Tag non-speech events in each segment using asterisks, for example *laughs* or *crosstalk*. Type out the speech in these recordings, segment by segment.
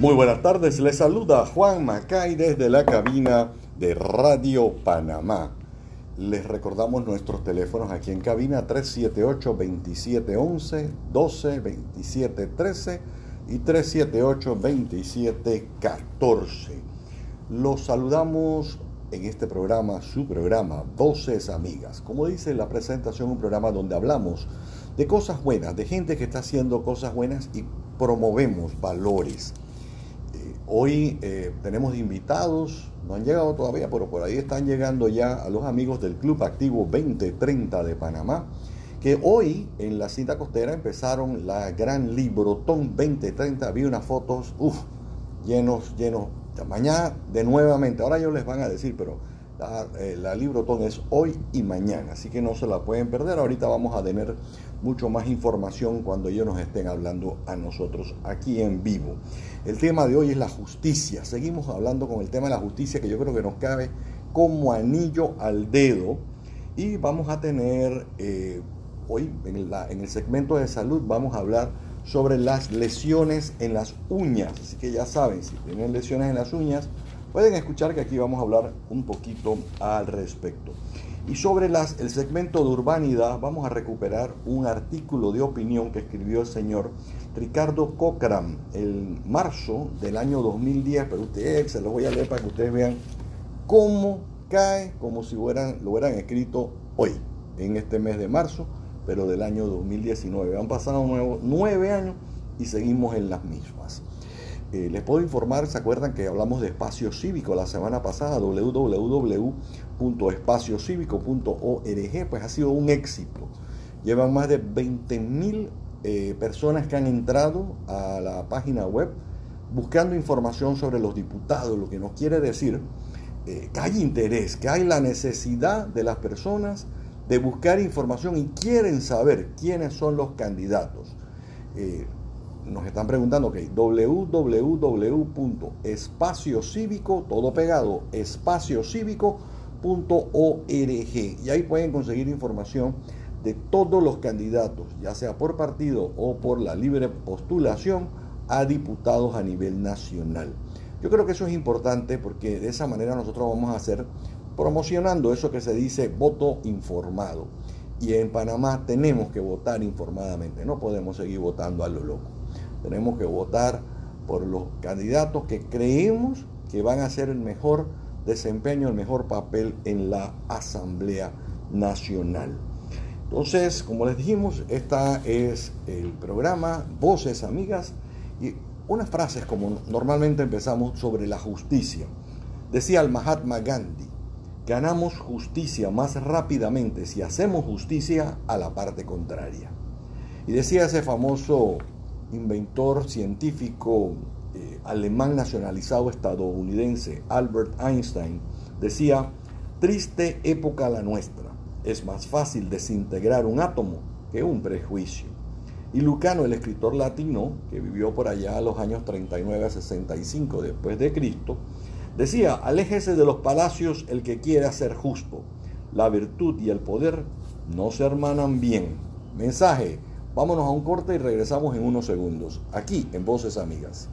Muy buenas tardes, les saluda Juan Macay desde la cabina de Radio Panamá. Les recordamos nuestros teléfonos aquí en cabina 378-2711, 12-2713 y 378-2714. Los saludamos en este programa, su programa, Voces Amigas. Como dice la presentación, un programa donde hablamos de cosas buenas, de gente que está haciendo cosas buenas y promovemos valores Hoy eh, tenemos invitados, no han llegado todavía, pero por ahí están llegando ya a los amigos del Club Activo 2030 de Panamá, que hoy en la cita costera empezaron la gran Librotón 2030. Vi unas fotos, uff, llenos, llenos. Mañana de nuevamente, ahora ellos les van a decir, pero la, eh, la Librotón es hoy y mañana, así que no se la pueden perder. Ahorita vamos a tener mucho más información cuando ellos nos estén hablando a nosotros aquí en vivo. El tema de hoy es la justicia. Seguimos hablando con el tema de la justicia que yo creo que nos cabe como anillo al dedo. Y vamos a tener eh, hoy en, en el segmento de salud, vamos a hablar sobre las lesiones en las uñas. Así que ya saben, si tienen lesiones en las uñas, pueden escuchar que aquí vamos a hablar un poquito al respecto. Y sobre el segmento de urbanidad vamos a recuperar un artículo de opinión que escribió el señor Ricardo Cochran en marzo del año 2010, pero ustedes se lo voy a leer para que ustedes vean cómo cae como si lo hubieran escrito hoy, en este mes de marzo, pero del año 2019. Han pasado nueve años y seguimos en las mismas. Eh, les puedo informar, ¿se acuerdan que hablamos de espacio cívico la semana pasada? www.espaciocívico.org, pues ha sido un éxito. Llevan más de 20 mil eh, personas que han entrado a la página web buscando información sobre los diputados, lo que nos quiere decir eh, que hay interés, que hay la necesidad de las personas de buscar información y quieren saber quiénes son los candidatos nos están preguntando, ok, www.espaciocívico, todo pegado, espaciocívico.org. Y ahí pueden conseguir información de todos los candidatos, ya sea por partido o por la libre postulación a diputados a nivel nacional. Yo creo que eso es importante porque de esa manera nosotros vamos a hacer promocionando eso que se dice voto informado. Y en Panamá tenemos que votar informadamente, no podemos seguir votando a lo loco. Tenemos que votar por los candidatos que creemos que van a hacer el mejor desempeño, el mejor papel en la Asamblea Nacional. Entonces, como les dijimos, esta es el programa Voces Amigas y unas frases como normalmente empezamos sobre la justicia. Decía el Mahatma Gandhi, ganamos justicia más rápidamente si hacemos justicia a la parte contraria. Y decía ese famoso inventor científico eh, alemán nacionalizado estadounidense Albert Einstein, decía, triste época la nuestra, es más fácil desintegrar un átomo que un prejuicio. Y Lucano, el escritor latino, que vivió por allá a los años 39 a 65 después de Cristo, decía, aléjese de los palacios el que quiera ser justo. La virtud y el poder no se hermanan bien. Mensaje, Vámonos a un corte y regresamos en unos segundos, aquí en Voces Amigas.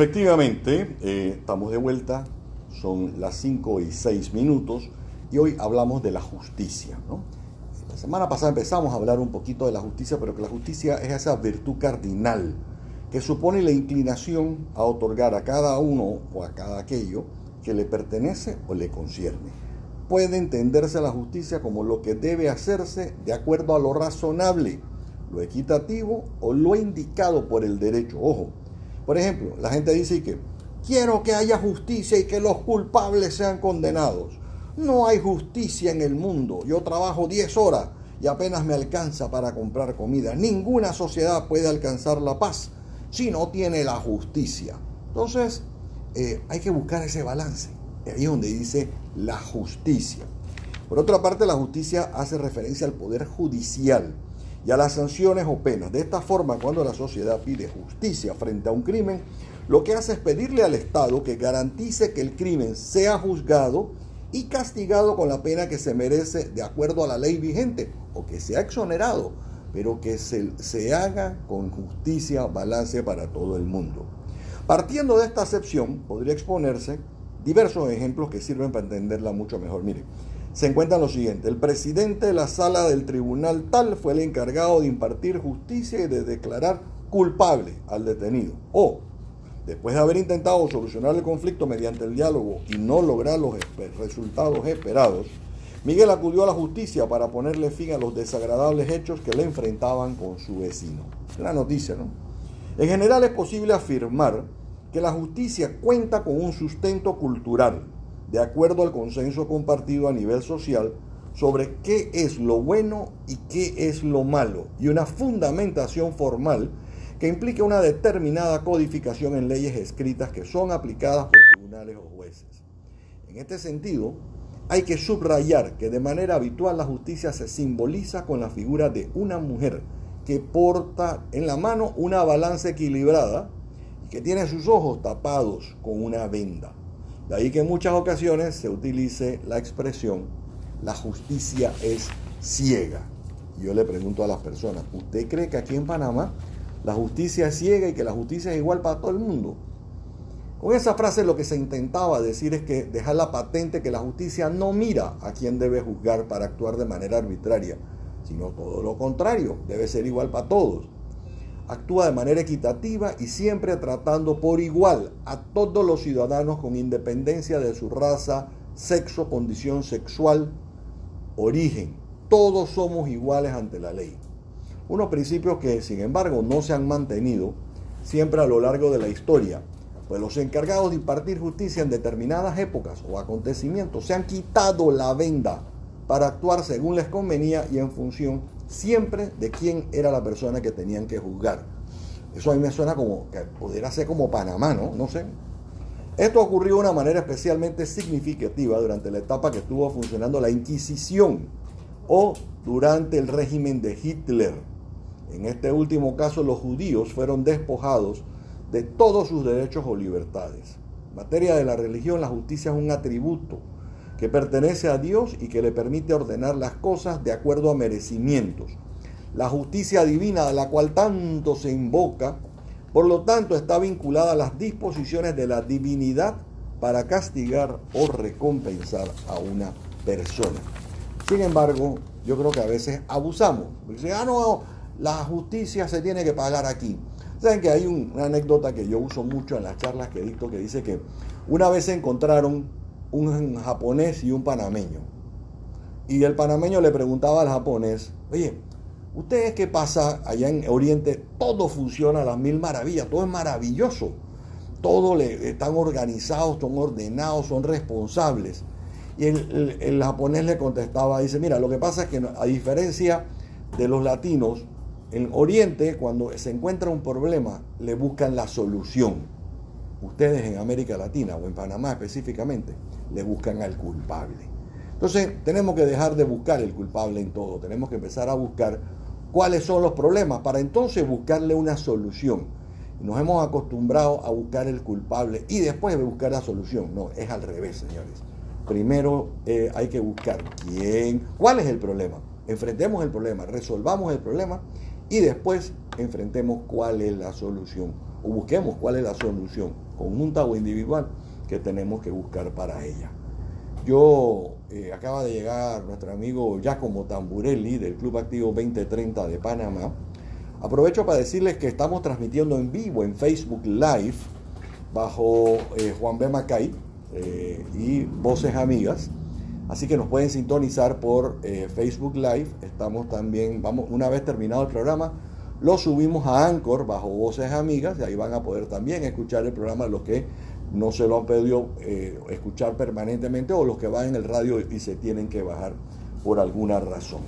Efectivamente, eh, estamos de vuelta, son las 5 y 6 minutos y hoy hablamos de la justicia. La semana pasada empezamos a hablar un poquito de la justicia, pero que la justicia es esa virtud cardinal que supone la inclinación a otorgar a cada uno o a cada aquello que le pertenece o le concierne. Puede entenderse la justicia como lo que debe hacerse de acuerdo a lo razonable, lo equitativo o lo indicado por el derecho. Ojo, por ejemplo, la gente dice que quiero que haya justicia y que los culpables sean condenados. No hay justicia en el mundo. Yo trabajo 10 horas y apenas me alcanza para comprar comida. Ninguna sociedad puede alcanzar la paz si no tiene la justicia. Entonces, eh, hay que buscar ese balance. Ahí es donde dice la justicia. Por otra parte, la justicia hace referencia al poder judicial y a las sanciones o penas. De esta forma, cuando la sociedad pide justicia frente a un crimen, lo que hace es pedirle al Estado que garantice que el crimen sea juzgado y castigado con la pena que se merece de acuerdo a la ley vigente o que sea exonerado, pero que se, se haga con justicia, balance para todo el mundo. Partiendo de esta acepción, podría exponerse diversos ejemplos que sirven para entenderla mucho mejor. Mire, se encuentra lo siguiente. El presidente de la sala del tribunal tal fue el encargado de impartir justicia y de declarar culpable al detenido. O, después de haber intentado solucionar el conflicto mediante el diálogo y no lograr los resultados esperados, Miguel acudió a la justicia para ponerle fin a los desagradables hechos que le enfrentaban con su vecino. Una noticia, ¿no? En general es posible afirmar que la justicia cuenta con un sustento cultural de acuerdo al consenso compartido a nivel social sobre qué es lo bueno y qué es lo malo, y una fundamentación formal que implica una determinada codificación en leyes escritas que son aplicadas por tribunales o jueces. En este sentido, hay que subrayar que de manera habitual la justicia se simboliza con la figura de una mujer que porta en la mano una balanza equilibrada y que tiene sus ojos tapados con una venda. De ahí que en muchas ocasiones se utilice la expresión, la justicia es ciega. Yo le pregunto a las personas, ¿usted cree que aquí en Panamá la justicia es ciega y que la justicia es igual para todo el mundo? Con esa frase lo que se intentaba decir es que dejar la patente que la justicia no mira a quién debe juzgar para actuar de manera arbitraria, sino todo lo contrario, debe ser igual para todos actúa de manera equitativa y siempre tratando por igual a todos los ciudadanos con independencia de su raza, sexo, condición sexual, origen. Todos somos iguales ante la ley. Unos principios que, sin embargo, no se han mantenido siempre a lo largo de la historia, pues los encargados de impartir justicia en determinadas épocas o acontecimientos se han quitado la venda para actuar según les convenía y en función siempre de quién era la persona que tenían que juzgar. Eso a mí me suena como que pudiera ser como Panamá, ¿no? No sé. Esto ocurrió de una manera especialmente significativa durante la etapa que estuvo funcionando la Inquisición o durante el régimen de Hitler. En este último caso, los judíos fueron despojados de todos sus derechos o libertades. En materia de la religión, la justicia es un atributo que pertenece a Dios y que le permite ordenar las cosas de acuerdo a merecimientos. La justicia divina de la cual tanto se invoca, por lo tanto está vinculada a las disposiciones de la divinidad para castigar o recompensar a una persona. Sin embargo, yo creo que a veces abusamos. Dicen, ah, no, la justicia se tiene que pagar aquí. Saben que hay una anécdota que yo uso mucho en las charlas que dicto que dice que una vez se encontraron un japonés y un panameño. Y el panameño le preguntaba al japonés, oye, ¿ustedes qué pasa allá en Oriente? Todo funciona a las mil maravillas, todo es maravilloso. Todo están organizados, son ordenados, son responsables. Y el, el japonés le contestaba, dice, mira, lo que pasa es que a diferencia de los latinos, en Oriente, cuando se encuentra un problema, le buscan la solución. Ustedes en América Latina o en Panamá específicamente, le buscan al culpable. Entonces tenemos que dejar de buscar el culpable en todo, tenemos que empezar a buscar cuáles son los problemas para entonces buscarle una solución. Nos hemos acostumbrado a buscar el culpable y después de buscar la solución. No, es al revés, señores. Primero eh, hay que buscar quién, cuál es el problema. Enfrentemos el problema, resolvamos el problema y después enfrentemos cuál es la solución o busquemos cuál es la solución, conjunta o individual, que tenemos que buscar para ella. Yo eh, acaba de llegar nuestro amigo Giacomo Tamburelli del Club Activo 2030 de Panamá. Aprovecho para decirles que estamos transmitiendo en vivo en Facebook Live bajo eh, Juan B. Macay eh, y Voces Amigas. Así que nos pueden sintonizar por Facebook Live. Estamos también, vamos, una vez terminado el programa, lo subimos a Anchor bajo Voces Amigas y ahí van a poder también escuchar el programa los que no se lo han pedido eh, escuchar permanentemente o los que van en el radio y se tienen que bajar por alguna razón.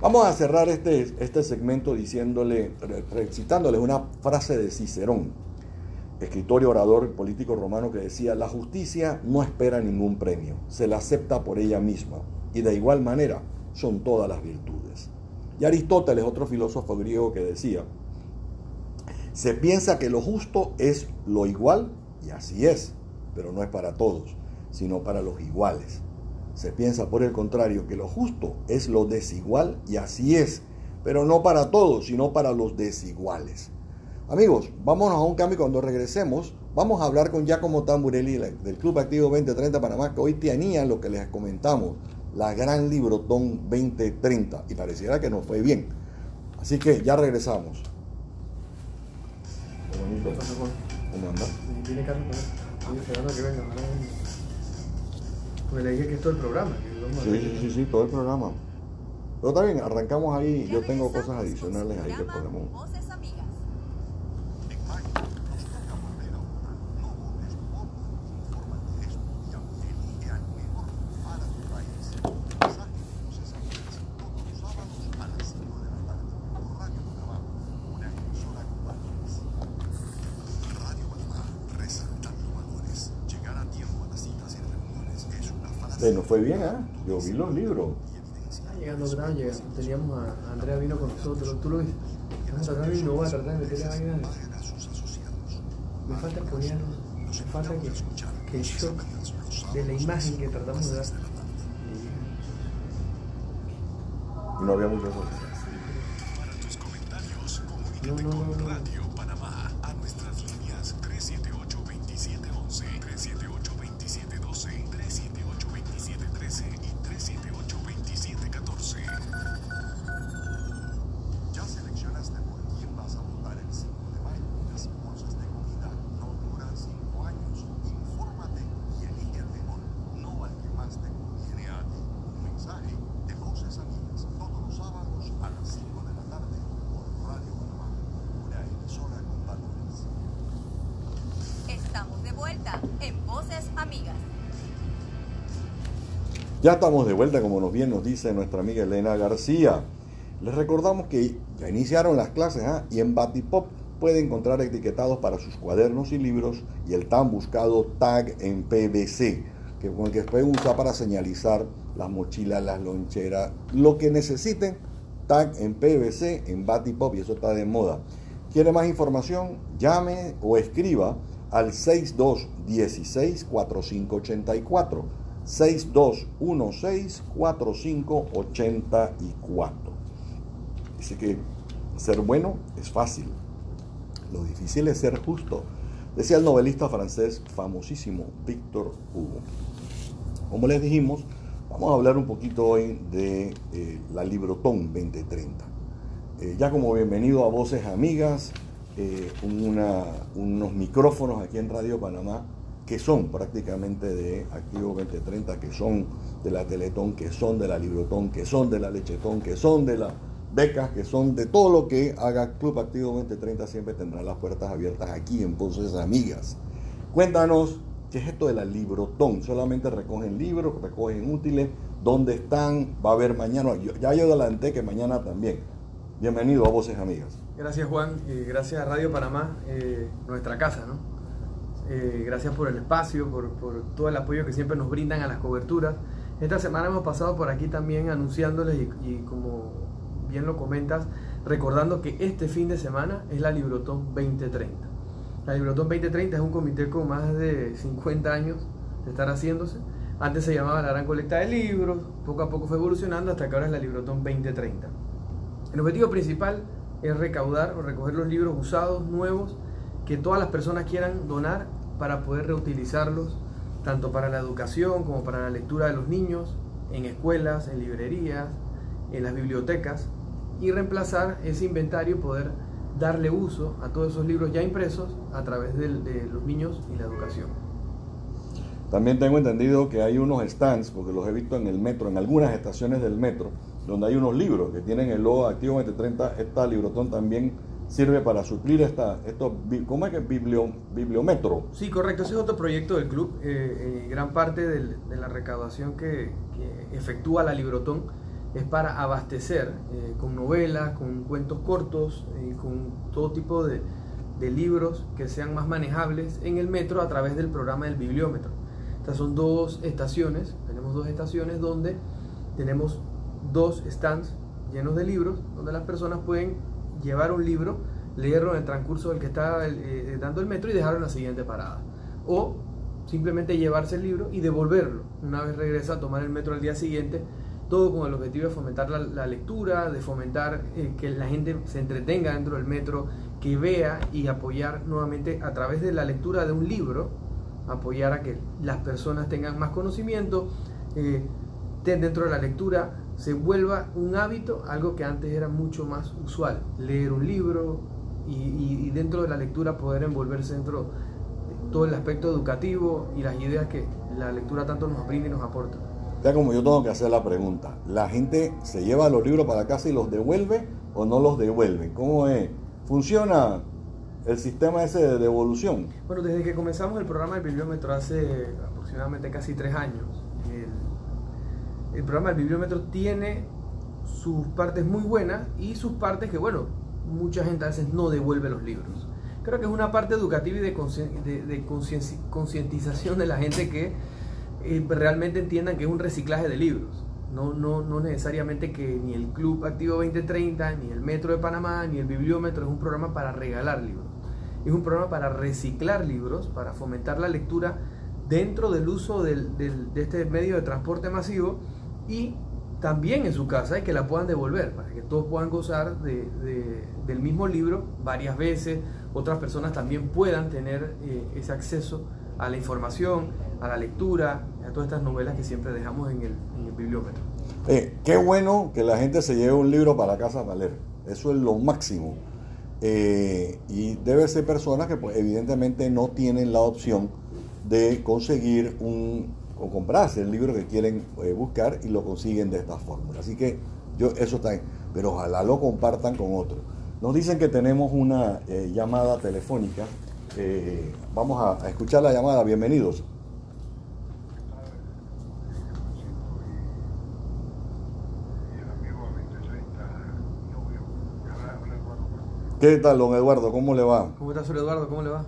Vamos a cerrar este, este segmento diciéndole, recitándoles una frase de Cicerón, escritor y orador político romano que decía, la justicia no espera ningún premio, se la acepta por ella misma y de igual manera son todas las virtudes. Y Aristóteles, otro filósofo griego que decía, se piensa que lo justo es lo igual y así es, pero no es para todos, sino para los iguales. Se piensa, por el contrario, que lo justo es lo desigual y así es, pero no para todos, sino para los desiguales. Amigos, vámonos a un cambio cuando regresemos. Vamos a hablar con Giacomo Tamburelli del Club Activo 2030 Panamá, que hoy tenía lo que les comentamos, la gran Librotón 2030, y pareciera que nos fue bien. Así que ya regresamos. ¿Cómo anda? Tiene carro Estoy esperando que venga. Porque le dije que es todo el programa. sí, sí, sí, sí, todo el programa. Pero también arrancamos ahí. Yo tengo cosas adicionales ahí que podemos. nos fue bien, ¿ah? Yo vi los libros. Está llegando gran, llegando. Teníamos a Andrea vino con nosotros, tú lo viste. Vamos a tratar de innovar, tratar de meterle vaina. Me falta poner, me falta que, que el shock de la imagen que tratamos de dar. No había mucho eso. No, no, no, no. Ya estamos de vuelta, como nos bien nos dice nuestra amiga Elena García. Les recordamos que ya iniciaron las clases ¿ah? y en Batipop puede encontrar etiquetados para sus cuadernos y libros y el tan buscado tag en PVC, que con el que pueden para señalizar las mochilas, las loncheras, lo que necesiten, tag en PVC en Batipop y eso está de moda. ¿Quiere más información? Llame o escriba al 6216 4584 6216-4584. Dice que ser bueno es fácil, lo difícil es ser justo, decía el novelista francés famosísimo Víctor Hugo. Como les dijimos, vamos a hablar un poquito hoy de eh, la Librotón 2030. Eh, ya como bienvenido a Voces Amigas, eh, unos micrófonos aquí en Radio Panamá que son prácticamente de Activo 2030, que son de la Teletón, que son de la Librotón, que son de la Lechetón, que son de la becas, que son de todo lo que haga Club Activo 2030, siempre tendrá las puertas abiertas aquí en Voces Amigas. Cuéntanos, ¿qué es esto de la Librotón? Solamente recogen libros, recogen útiles, ¿dónde están? Va a haber mañana, ya yo adelanté que mañana también. Bienvenido a Voces Amigas. Gracias Juan, y gracias a Radio Panamá, eh, nuestra casa, ¿no? Eh, gracias por el espacio, por, todo el apoyo que siempre nos brindan a las coberturas. Esta semana hemos pasado por aquí también anunciándoles y, como bien lo comentas, recordando que este fin de semana es la Librotón 2030. La Librotón 2030 es un comité con más de 50 años de estar haciéndose. Antes se llamaba la Gran Colecta de Libros, poco a poco fue evolucionando hasta que ahora es la Librotón 2030. El objetivo principal es recaudar o recoger los libros usados, nuevos, que todas las personas quieran donar para poder reutilizarlos, tanto para la educación como para la lectura de los niños, en escuelas, en librerías, en las bibliotecas, y reemplazar ese inventario y poder darle uso a todos esos libros ya impresos a través de, los niños y la educación. También tengo entendido que hay unos stands, porque los he visto en el metro, en algunas estaciones del metro, donde hay unos libros que tienen el logo activo 2030. Esta librotón también sirve para suplir esta, esto, ¿cómo es que biblio, bibliometro? Sí, correcto, ese es otro proyecto del club. Eh, eh, gran parte de la recaudación que, que, efectúa la librotón es para abastecer eh, con novelas, con cuentos cortos, con todo tipo de, de, libros que sean más manejables en el metro a través del programa del bibliómetro. Estas son dos estaciones, tenemos dos estaciones donde tenemos dos stands llenos de libros, donde las personas pueden llevar un libro, leerlo en el transcurso del que está eh, dando el metro y dejarlo en la siguiente parada. O simplemente llevarse el libro y devolverlo una vez regresa a tomar el metro al día siguiente, todo con el objetivo de fomentar la, lectura, de fomentar eh, que la gente se entretenga dentro del metro, que vea y apoyar nuevamente a través de la lectura de un libro, apoyar a que las personas tengan más conocimiento, eh, dentro de la lectura, se vuelva un hábito, algo que antes era mucho más usual, leer un libro y, dentro de la lectura poder envolverse dentro de todo el aspecto educativo y las ideas que la lectura tanto nos brinda y nos aporta. Ya como yo tengo que hacer la pregunta, ¿la gente se lleva los libros para casa y los devuelve o no los devuelve? ¿Cómo es? ¿Funciona el sistema ese de devolución? Bueno, desde que comenzamos el programa del bibliómetro hace aproximadamente casi tres años, el programa del bibliómetro tiene sus partes muy buenas y sus partes que, bueno, mucha gente a veces no devuelve los libros. Creo que es una parte educativa y de concientización de la gente que eh, realmente entiendan que es un reciclaje de libros. No, no, no necesariamente que ni el Club Activo 2030, ni el Metro de Panamá, ni el Bibliómetro es un programa para regalar libros. Es un programa para reciclar libros, para fomentar la lectura dentro del uso de este medio de transporte masivo y también en su casa y que la puedan devolver para que todos puedan gozar de, del mismo libro varias veces, otras personas también puedan tener eh, ese acceso a la información, a la lectura, a todas estas novelas que siempre dejamos en el, en el bibliómetro. Eh, qué bueno que la gente se lleve un libro para casa para leer, eso es lo máximo. Eh, y debe ser personas que pues, evidentemente no tienen la opción de conseguir un o comprarse el libro que quieren eh, buscar y lo consiguen de esta fórmula. Así que yo eso está pero ojalá lo compartan con otros. Nos dicen que tenemos una eh, llamada telefónica. Eh, vamos a, escuchar la llamada. Bienvenidos. ¿Qué tal, don Eduardo? ¿Cómo le va? ¿Cómo está, señor Eduardo? ¿Cómo le va?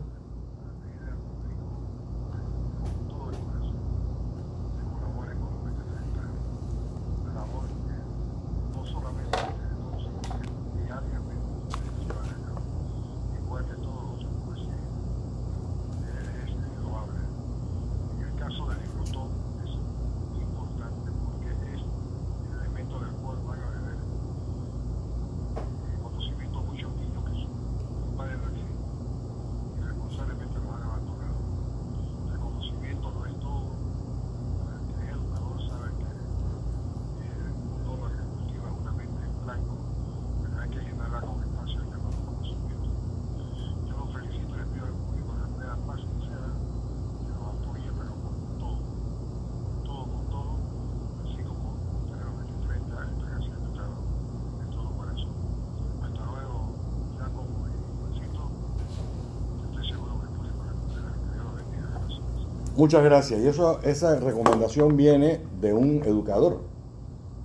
Muchas gracias. Y esa recomendación viene de un educador.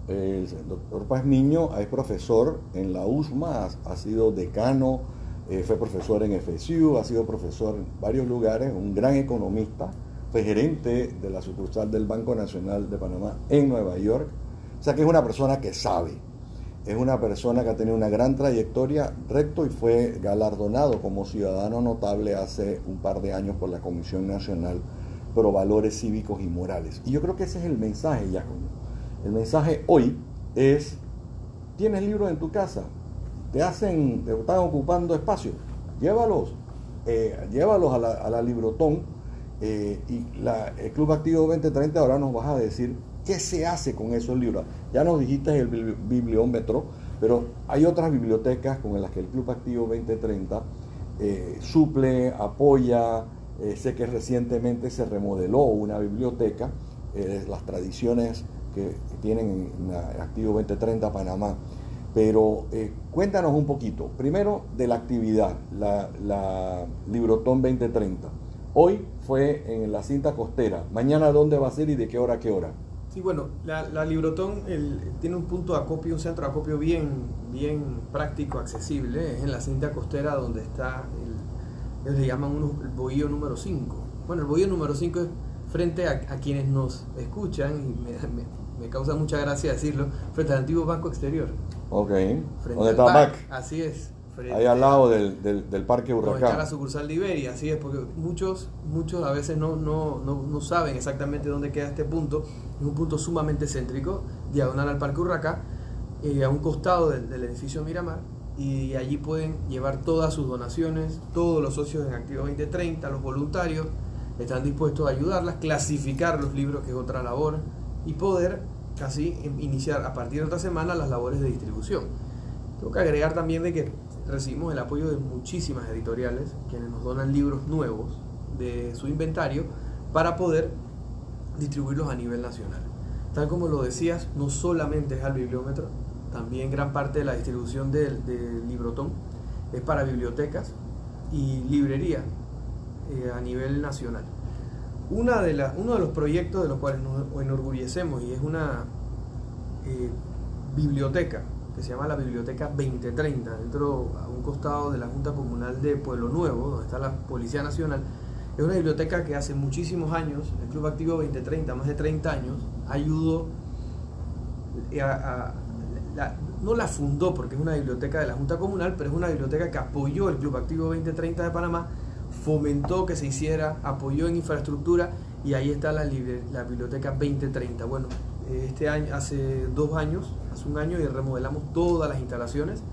El doctor Paz Niño es profesor en la USMA, ha, sido decano, eh, fue profesor en FSU, ha sido profesor en varios lugares, un gran economista, fue gerente de la sucursal del Banco Nacional de Panamá en Nueva York. O sea que es una persona que sabe, es una persona que ha tenido una gran trayectoria recto y fue galardonado como ciudadano notable hace un par de años por la Comisión Nacional pero valores cívicos y morales. Y yo creo que ese es el mensaje, Giacomo. El mensaje hoy es, tienes libros en tu casa, te hacen, te están ocupando espacio, llévalos. eh, llévalos a la, a la Librotón eh, y la, el Club Activo 2030 ahora nos vas a decir qué se hace con esos libros. Ya nos dijiste el bibliómetro, pero hay otras bibliotecas con las que el Club Activo 2030 eh, suple, apoya. Eh, sé que recientemente se remodeló una biblioteca, eh, las tradiciones que, tienen en Activo 2030 Panamá. Pero cuéntanos un poquito, primero de la actividad, la, la Librotón 2030. Hoy fue en la cinta costera, mañana dónde va a ser y de qué hora a qué hora. Sí, bueno, la, Librotón tiene un punto de acopio, un centro de acopio bien, bien práctico, accesible. Es en la cinta costera donde está, el, ellos le llaman el bohío número 5. Bueno, el bohío número 5 es frente a, quienes nos escuchan, y *laughs* me, causa mucha gracia decirlo, frente al antiguo Banco Exterior. Ok, ¿dónde está BAC? Así es. Ahí al lado del, del, Parque Huracán. está la sucursal de Iberia, así es, porque muchos, muchos a veces no, no, no, no, saben exactamente dónde queda este punto. Es un punto sumamente céntrico, diagonal al Parque Huracán, eh, a un costado del, edificio Miramar, y allí pueden llevar todas sus donaciones, todos los socios en Activo 2030, los voluntarios, están dispuestos a ayudarlas, clasificar los libros, que es otra labor, y poder así iniciar a partir de otra semana las labores de distribución. Tengo que agregar también de que recibimos el apoyo de muchísimas editoriales quienes nos donan libros nuevos de su inventario para poder distribuirlos a nivel nacional. Tal como lo decías, no solamente es al bibliómetro, también gran parte de la distribución del, Librotón es para bibliotecas y librerías eh, a nivel nacional. Una de uno de los proyectos de los cuales nos enorgullecemos y es una eh, biblioteca se llama la Biblioteca 2030, dentro a un costado de la Junta Comunal de Pueblo Nuevo, donde está la Policía Nacional. Es una biblioteca que hace muchísimos años, el Club Activo 2030, más de 30 años, ayudó a, no la fundó porque es una biblioteca de la Junta Comunal, pero es una biblioteca que apoyó el Club Activo 2030 de Panamá, fomentó que se hiciera, apoyó en infraestructura y ahí está la, Biblioteca 2030. Bueno, este año, hace dos años, hace un año, y remodelamos todas las instalaciones.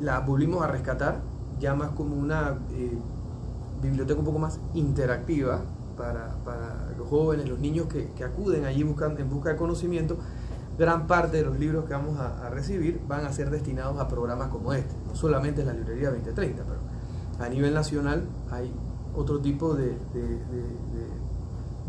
La volvimos a rescatar, ya más como una eh, biblioteca un poco más interactiva para, los jóvenes, los niños que, acuden allí buscan, en busca de conocimiento. Gran parte de los libros que vamos a, recibir van a ser destinados a programas como este, no solamente la librería 2030, pero a nivel nacional hay otro tipo de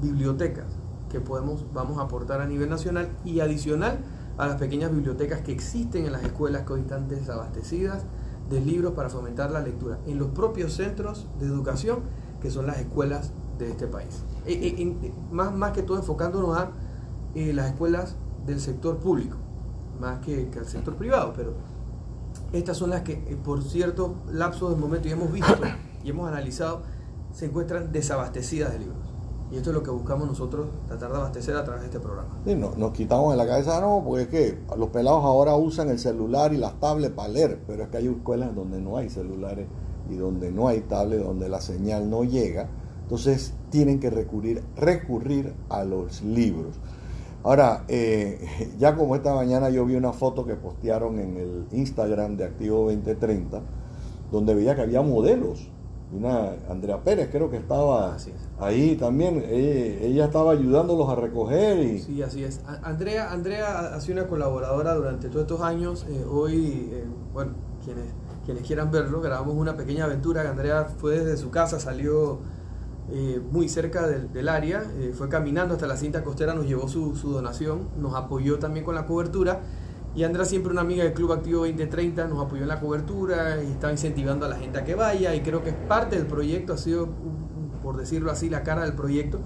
bibliotecas que podemos, vamos a aportar a nivel nacional y adicional a las pequeñas bibliotecas que existen en las escuelas que hoy están desabastecidas de libros para fomentar la lectura en los propios centros de educación que son las escuelas de este país. Eh, eh, más, más que todo enfocándonos a eh, las escuelas del sector público, más que, que al sector privado, pero estas son las que por cierto lapso de momento y hemos visto *coughs* y hemos analizado se encuentran desabastecidas de libros. Y esto es lo que buscamos nosotros, tratar de abastecer a través de este programa. Sí, no, nos quitamos de la cabeza, no, porque es que los pelados ahora usan el celular y las tablets para leer, pero es que hay escuelas donde no hay celulares y donde no hay tablets, donde la señal no llega. Entonces tienen que recurrir, recurrir a los libros. Ahora, eh, ya como esta mañana yo vi una foto que postearon en el Instagram de Activo 2030, donde veía que había modelos. Una Andrea Pérez creo que estaba ahí también, ella, estaba ayudándolos a recoger y... Sí, así es. Andrea, Andrea ha sido una colaboradora durante todos estos años, eh, hoy, eh, bueno, quienes, quienes quieran verlo, grabamos una pequeña aventura. Que Andrea fue desde su casa, salió eh, muy cerca del, área, fue caminando hasta la cinta costera, nos llevó su, su donación, nos apoyó también con la cobertura y Andrea, siempre una amiga del Club Activo 2030, nos apoyó en la cobertura y estaba incentivando a la gente a que vaya. Y creo que es parte del proyecto, ha sido, por decirlo así, la cara del proyecto.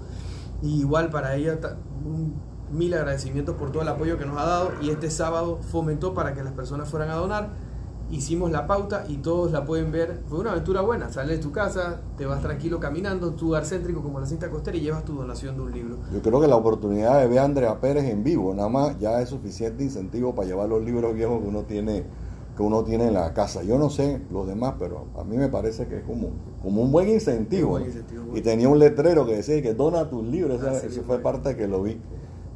Y igual para ella, un mil agradecimientos por todo el apoyo que nos ha dado. Y este sábado fomentó para que las personas fueran a donar hicimos la pauta y todos la pueden ver. Fue una aventura buena. Sales de tu casa, te vas tranquilo caminando, tu lugar céntrico como la cinta costera y llevas tu donación de un libro. Yo creo que la oportunidad de ver a Andrea Pérez en vivo, nada más ya es suficiente incentivo para llevar los libros viejos que uno tiene que uno tiene en la casa. Yo no sé los demás, pero a mí me parece que es como, como un buen incentivo. y tenía un letrero que decía que dona tus libros. eso fue parte que lo vi.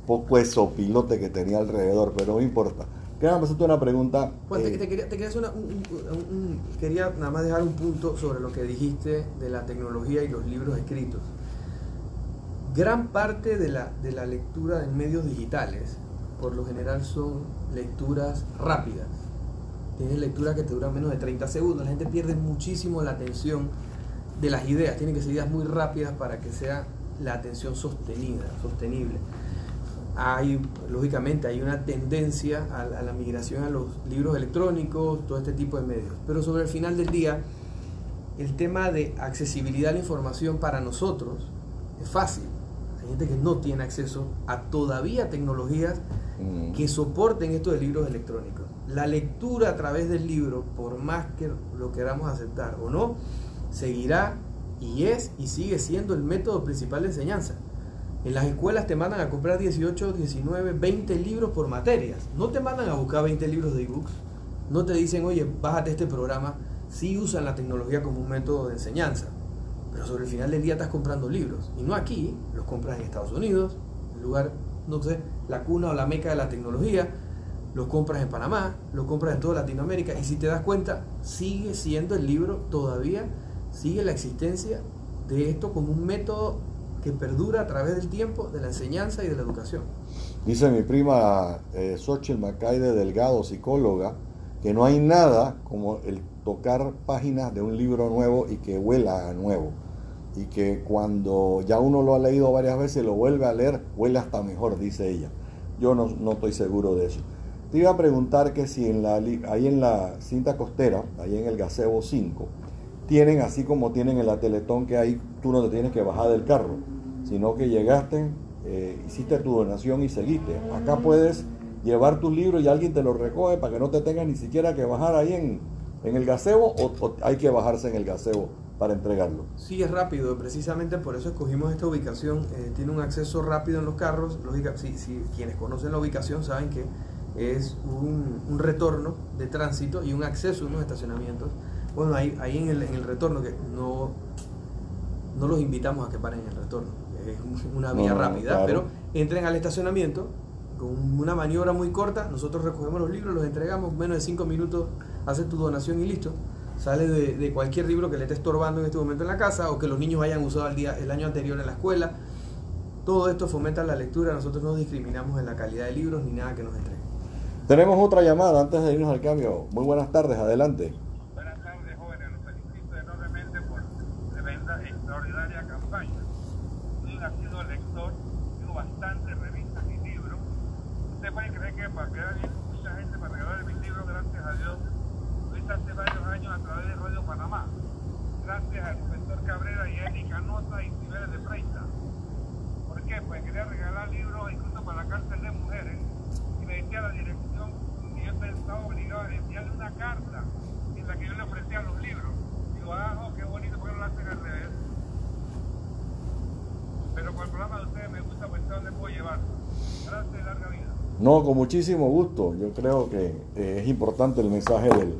Poco eso pilote que tenía alrededor, pero no importa. Quería hacerte una pregunta. Bueno, te, eh, quería, hacer una, quería nada más dejar un punto sobre lo que dijiste de la tecnología y los libros escritos. Gran parte de la, de la lectura en medios digitales, por lo general, son lecturas rápidas. Tienes lecturas que te duran menos de 30 segundos. La gente pierde muchísimo la atención de las ideas. Tienen que ser ideas muy rápidas para que sea la atención sostenida, sostenible hay, lógicamente, hay una tendencia a, la migración a los libros electrónicos, todo este tipo de medios. Pero sobre el final del día, el tema de accesibilidad a la información para nosotros es fácil. Hay gente que no tiene acceso a todavía tecnologías mm. que soporten esto de libros electrónicos. La lectura a través del libro, por más que lo queramos aceptar o no, seguirá y es y sigue siendo el método principal de enseñanza. En las escuelas te mandan a comprar 18, 19, 20 libros por materias. No te mandan a buscar 20 libros de ebooks. No te dicen, oye, bájate este programa. Sí usan la tecnología como un método de enseñanza. Pero sobre el final del día estás comprando libros. Y no aquí, los compras en Estados Unidos, el lugar, no sé, la cuna o la meca de la tecnología. Los compras en Panamá, los compras en toda Latinoamérica. Y si te das cuenta, sigue siendo el libro todavía, sigue la existencia de esto como un método que perdura a través del tiempo de la enseñanza y de la educación. Dice mi prima eh, Xochitl Macaide Delgado, psicóloga, que no hay nada como el tocar páginas de un libro nuevo y que huela a nuevo. Y que cuando ya uno lo ha leído varias veces, lo vuelve a leer, huele hasta mejor, dice ella. Yo no, no estoy seguro de eso. Te iba a preguntar que si en la, ahí en la cinta costera, ahí en el Gazebo 5, tienen así como tienen en la Teletón que ahí tú no te tienes que bajar del carro, sino que llegaste, eh, hiciste tu donación y seguiste. Acá puedes llevar tus libros y alguien te los recoge para que no te tengas ni siquiera que bajar ahí en, en el gazebo o, hay que bajarse en el gazebo para entregarlo. Sí, es rápido, precisamente por eso escogimos esta ubicación. Eh, tiene un acceso rápido en los carros. Lógica, si, si, quienes conocen la ubicación saben que es un, un retorno de tránsito y un acceso a unos estacionamientos bueno, ahí, ahí en, el, en el retorno, que no, no los invitamos a que paren en el retorno, es una vía rápida, pero entren al estacionamiento con una maniobra muy corta, nosotros recogemos los libros, los entregamos, menos de cinco minutos, haces tu donación y listo. Sale de, de, cualquier libro que le esté estorbando en este momento en la casa o que los niños hayan usado el, día, el año anterior en la escuela. Todo esto fomenta la lectura, nosotros no discriminamos en la calidad de libros ni nada que nos entreguen. Tenemos otra llamada antes de irnos al cambio. Muy buenas tardes, adelante. para quedar bien mucha gente para regalar mis libros, gracias a Dios. Lo hice hace varios años a través de Radio Panamá. Gracias al profesor Cabrera y a Eli Canosa y Cibeles de Freita. ¿Por qué? Pues quería regalar libros incluso para la cárcel de mujeres. Y me decía la dirección y yo estaba obligado a enviarle una carta en la que yo le ofrecía los libros. Digo, ah, oh, qué bonito, porque no lo hacen al revés? Pero con el programa de ustedes me gusta, pues dónde puedo llevar. Gracias, larga vida. No, con muchísimo gusto. Yo creo que eh, es importante el mensaje del,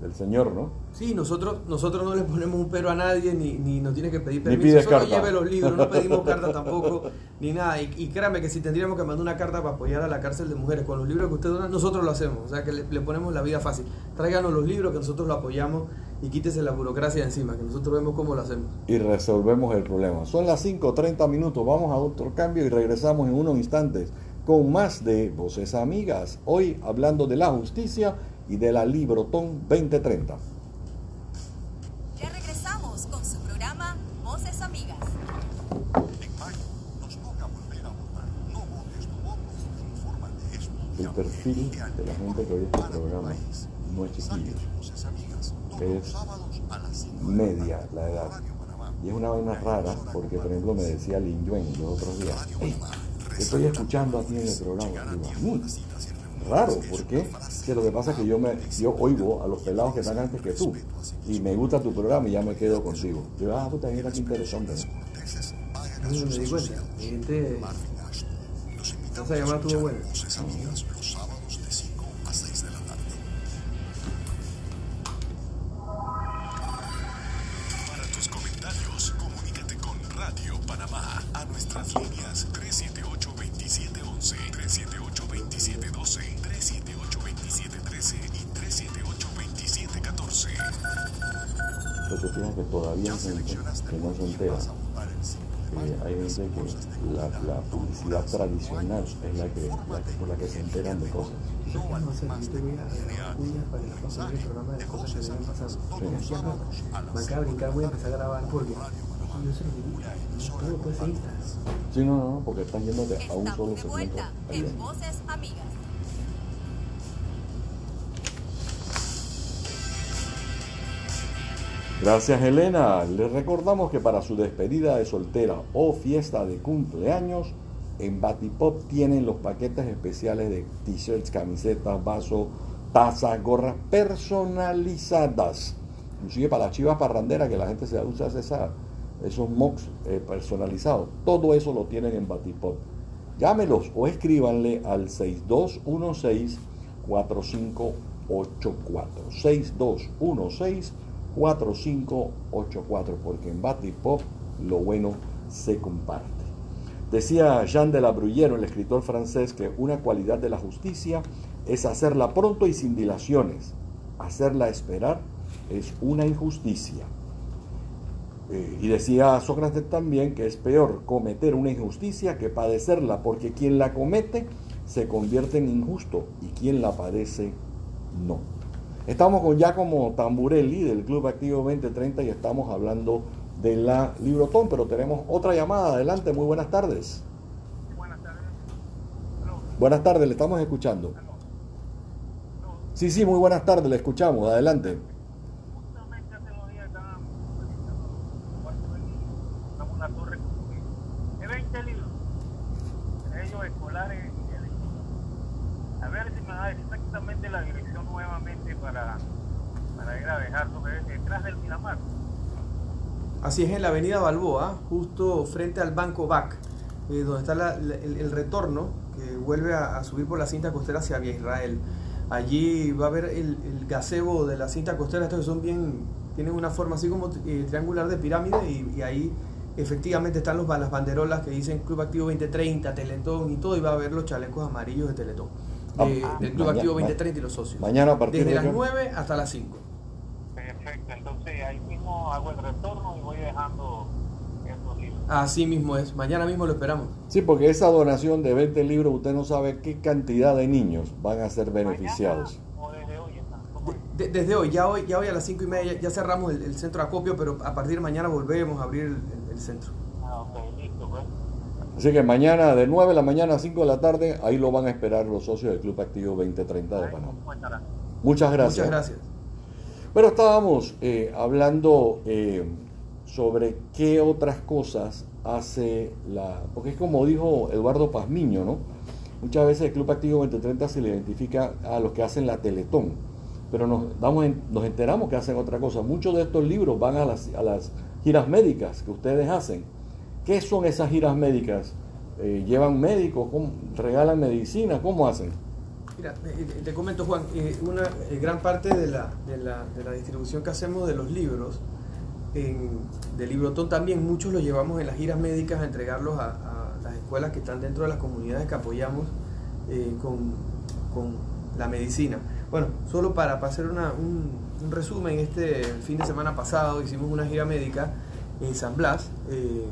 del, Señor, ¿no? Sí, nosotros, nosotros no le ponemos un pero a nadie, ni, ni nos tiene que pedir permiso. Solo lleve los libros, no pedimos *laughs* carta tampoco, ni nada. Y, y, créame que si tendríamos que mandar una carta para apoyar a la cárcel de mujeres con los libros que usted dona, nosotros lo hacemos. O sea, que le, le ponemos la vida fácil. Tráiganos los libros que nosotros lo apoyamos y quítese la burocracia encima, que nosotros vemos cómo lo hacemos. Y resolvemos el problema. Son las 5.30 minutos, vamos a otro cambio y regresamos en unos instantes con más de Voces Amigas, hoy hablando de la justicia y de la Librotón 2030. Ya regresamos con su programa Voces Amigas. El perfil de la gente que oye este programa no es chiquillo, es media la edad. Y es una vaina rara porque, por ejemplo, me decía Lin Yuen los otros días, estoy escuchando a ti en el programa. Digo, raro, ¿por qué? Que lo que pasa es que yo me yo oigo a los pelados que están antes que tú y me gusta tu programa y ya me quedo contigo. Yo, ah, puta, mira qué interesante. No me di cuenta. Este, esa llamada estuvo buena. Tradicional es la que, la, por la que se enteran de cosas. Te voy a empezar a grabar porque. Sí, no, no, porque están yendo de, a un solo segmento. vuelta Ahí en Voces Amigas. Gracias Elena. Les recordamos que para su despedida de soltera o fiesta de cumpleaños, en Batipop tienen los paquetes especiales de t-shirts, camisetas, vasos, tazas, gorras personalizadas. Inclusive para las chivas parranderas que la gente se usa esa, esos mocks eh, personalizados. Todo eso lo tienen en Batipop. Llámelos o escríbanle al 6216 4584. 6216 4584 porque en Batipop lo bueno se comparte. Decía Jean de la Bruyère, el escritor francés, que una cualidad de la justicia es hacerla pronto y sin dilaciones. Hacerla esperar es una injusticia. Eh, y decía Sócrates también que es peor cometer una injusticia que padecerla, porque quien la comete se convierte en injusto y quien la padece no. Estamos con Giacomo Tamburelli del Club Activo 2030 y estamos hablando de la Librotón, pero tenemos otra llamada. Adelante, muy buenas tardes. Buenas tardes. Buenas tardes, le estamos escuchando. Sí, sí, muy buenas tardes, le escuchamos. Adelante. justamente hace dos días estaban publicando cuarto de libros, estamos en una torre con de 20 libros, entre ellos escolares y electivos. A ver si me da exactamente la dirección nuevamente para, para ir a dejarlo, que es detrás del Miramar. Así es, en la avenida Balboa, justo frente al Banco BAC, eh, donde está la- la- el, el retorno que vuelve a, a subir por la cinta costera hacia Vía Israel. Allí va a haber el, el gazebo de la cinta costera, estos que son bien, tienen una forma así como eh, triangular de pirámide y, y ahí efectivamente están los, las banderolas que dicen Club Activo 2030, Teletón y todo, y va a haber los chalecos amarillos de Teletón, de- Ah, del Club maña- Activo ma- 2030 y los socios. Mañana a partir Desde de las qué? 9 hasta las 5. Perfecto, entonces ahí mismo hago el retorno y voy dejando esos libros. Así mismo es, mañana mismo lo esperamos. Sí, porque esa donación de 20 libros, usted no sabe qué cantidad de niños van a ser beneficiados. O desde hoy desde hoy, ya hoy, ya hoy a las 5 y media ya, ya cerramos el, el centro de acopio, pero a partir de mañana volvemos a abrir el, el- el centro. Ah, ok, listo, pues. Así que mañana de 9 de la mañana a 5 de la tarde, ahí lo van a esperar los socios del Club Activo 2030 de Panamá. Muchas gracias. Muchas gracias. Pero estábamos eh, hablando eh, sobre qué otras cosas hace la... Porque es como dijo Eduardo Pazmiño, ¿no? Muchas veces el Club Activo 2030 se le identifica a los que hacen la Teletón, pero nos, damos en- nos enteramos que hacen otra cosa. Muchos de estos libros van a las, a las giras médicas que ustedes hacen. ¿Qué son esas giras médicas? Eh, ¿Llevan médicos? ¿Cómo- ¿Regalan medicina? ¿Cómo hacen? Mira, eh, eh, te comento Juan, una gran parte de la, de, la, de la distribución que hacemos de los libros, en, de Librotón también, muchos los llevamos en las giras médicas a entregarlos a, las escuelas que están dentro de las comunidades que apoyamos eh, con, con la medicina. Bueno, solo para, hacer una- un, un resumen, este fin de semana pasado hicimos una gira médica en San Blas. eh,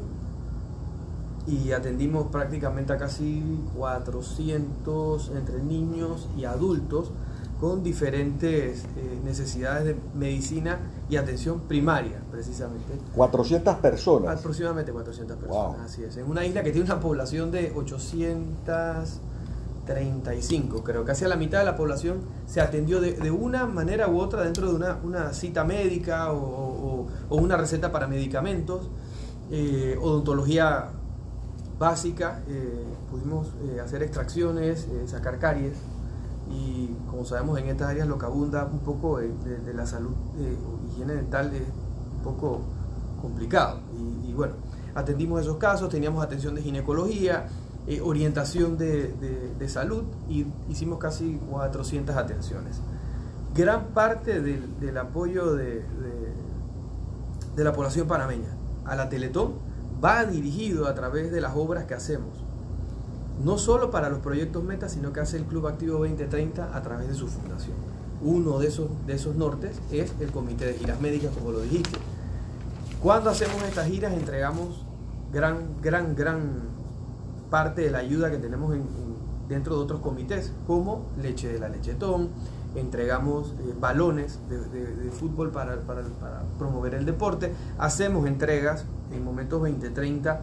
y atendimos prácticamente a casi 400 entre niños y adultos con diferentes eh, necesidades de medicina y atención primaria, precisamente. 400 personas. Aproximadamente 400 personas, Wow. así es. En una isla que tiene una población de 835, creo. Casi a la mitad de la población se atendió de, de una manera u otra dentro de una, una cita médica o, o- o una receta para medicamentos, eh, odontología básica. eh, pudimos eh, hacer extracciones, eh, sacar caries. Y como sabemos, en estas áreas lo que abunda un poco de, la salud eh, higiene dental es un poco complicado. Y, bueno, atendimos esos casos, teníamos atención de ginecología, eh, orientación de, de- salud y hicimos casi 400 atenciones. Gran parte del, del apoyo de- de la población panameña a la Teletón va dirigido a través de las obras que hacemos. No solo para los proyectos Meta, sino que hace el Club Activo 2030 a través de su fundación. uno de esos, de esos nortes es el Comité de Giras Médicas, como lo dijiste. Cuando hacemos estas giras entregamos gran, gran, gran parte de la ayuda que tenemos dentro de otros comités, como leche de la lechetón, entregamos eh, balones de, fútbol para, para, promover el deporte, hacemos entregas en momentos 20-30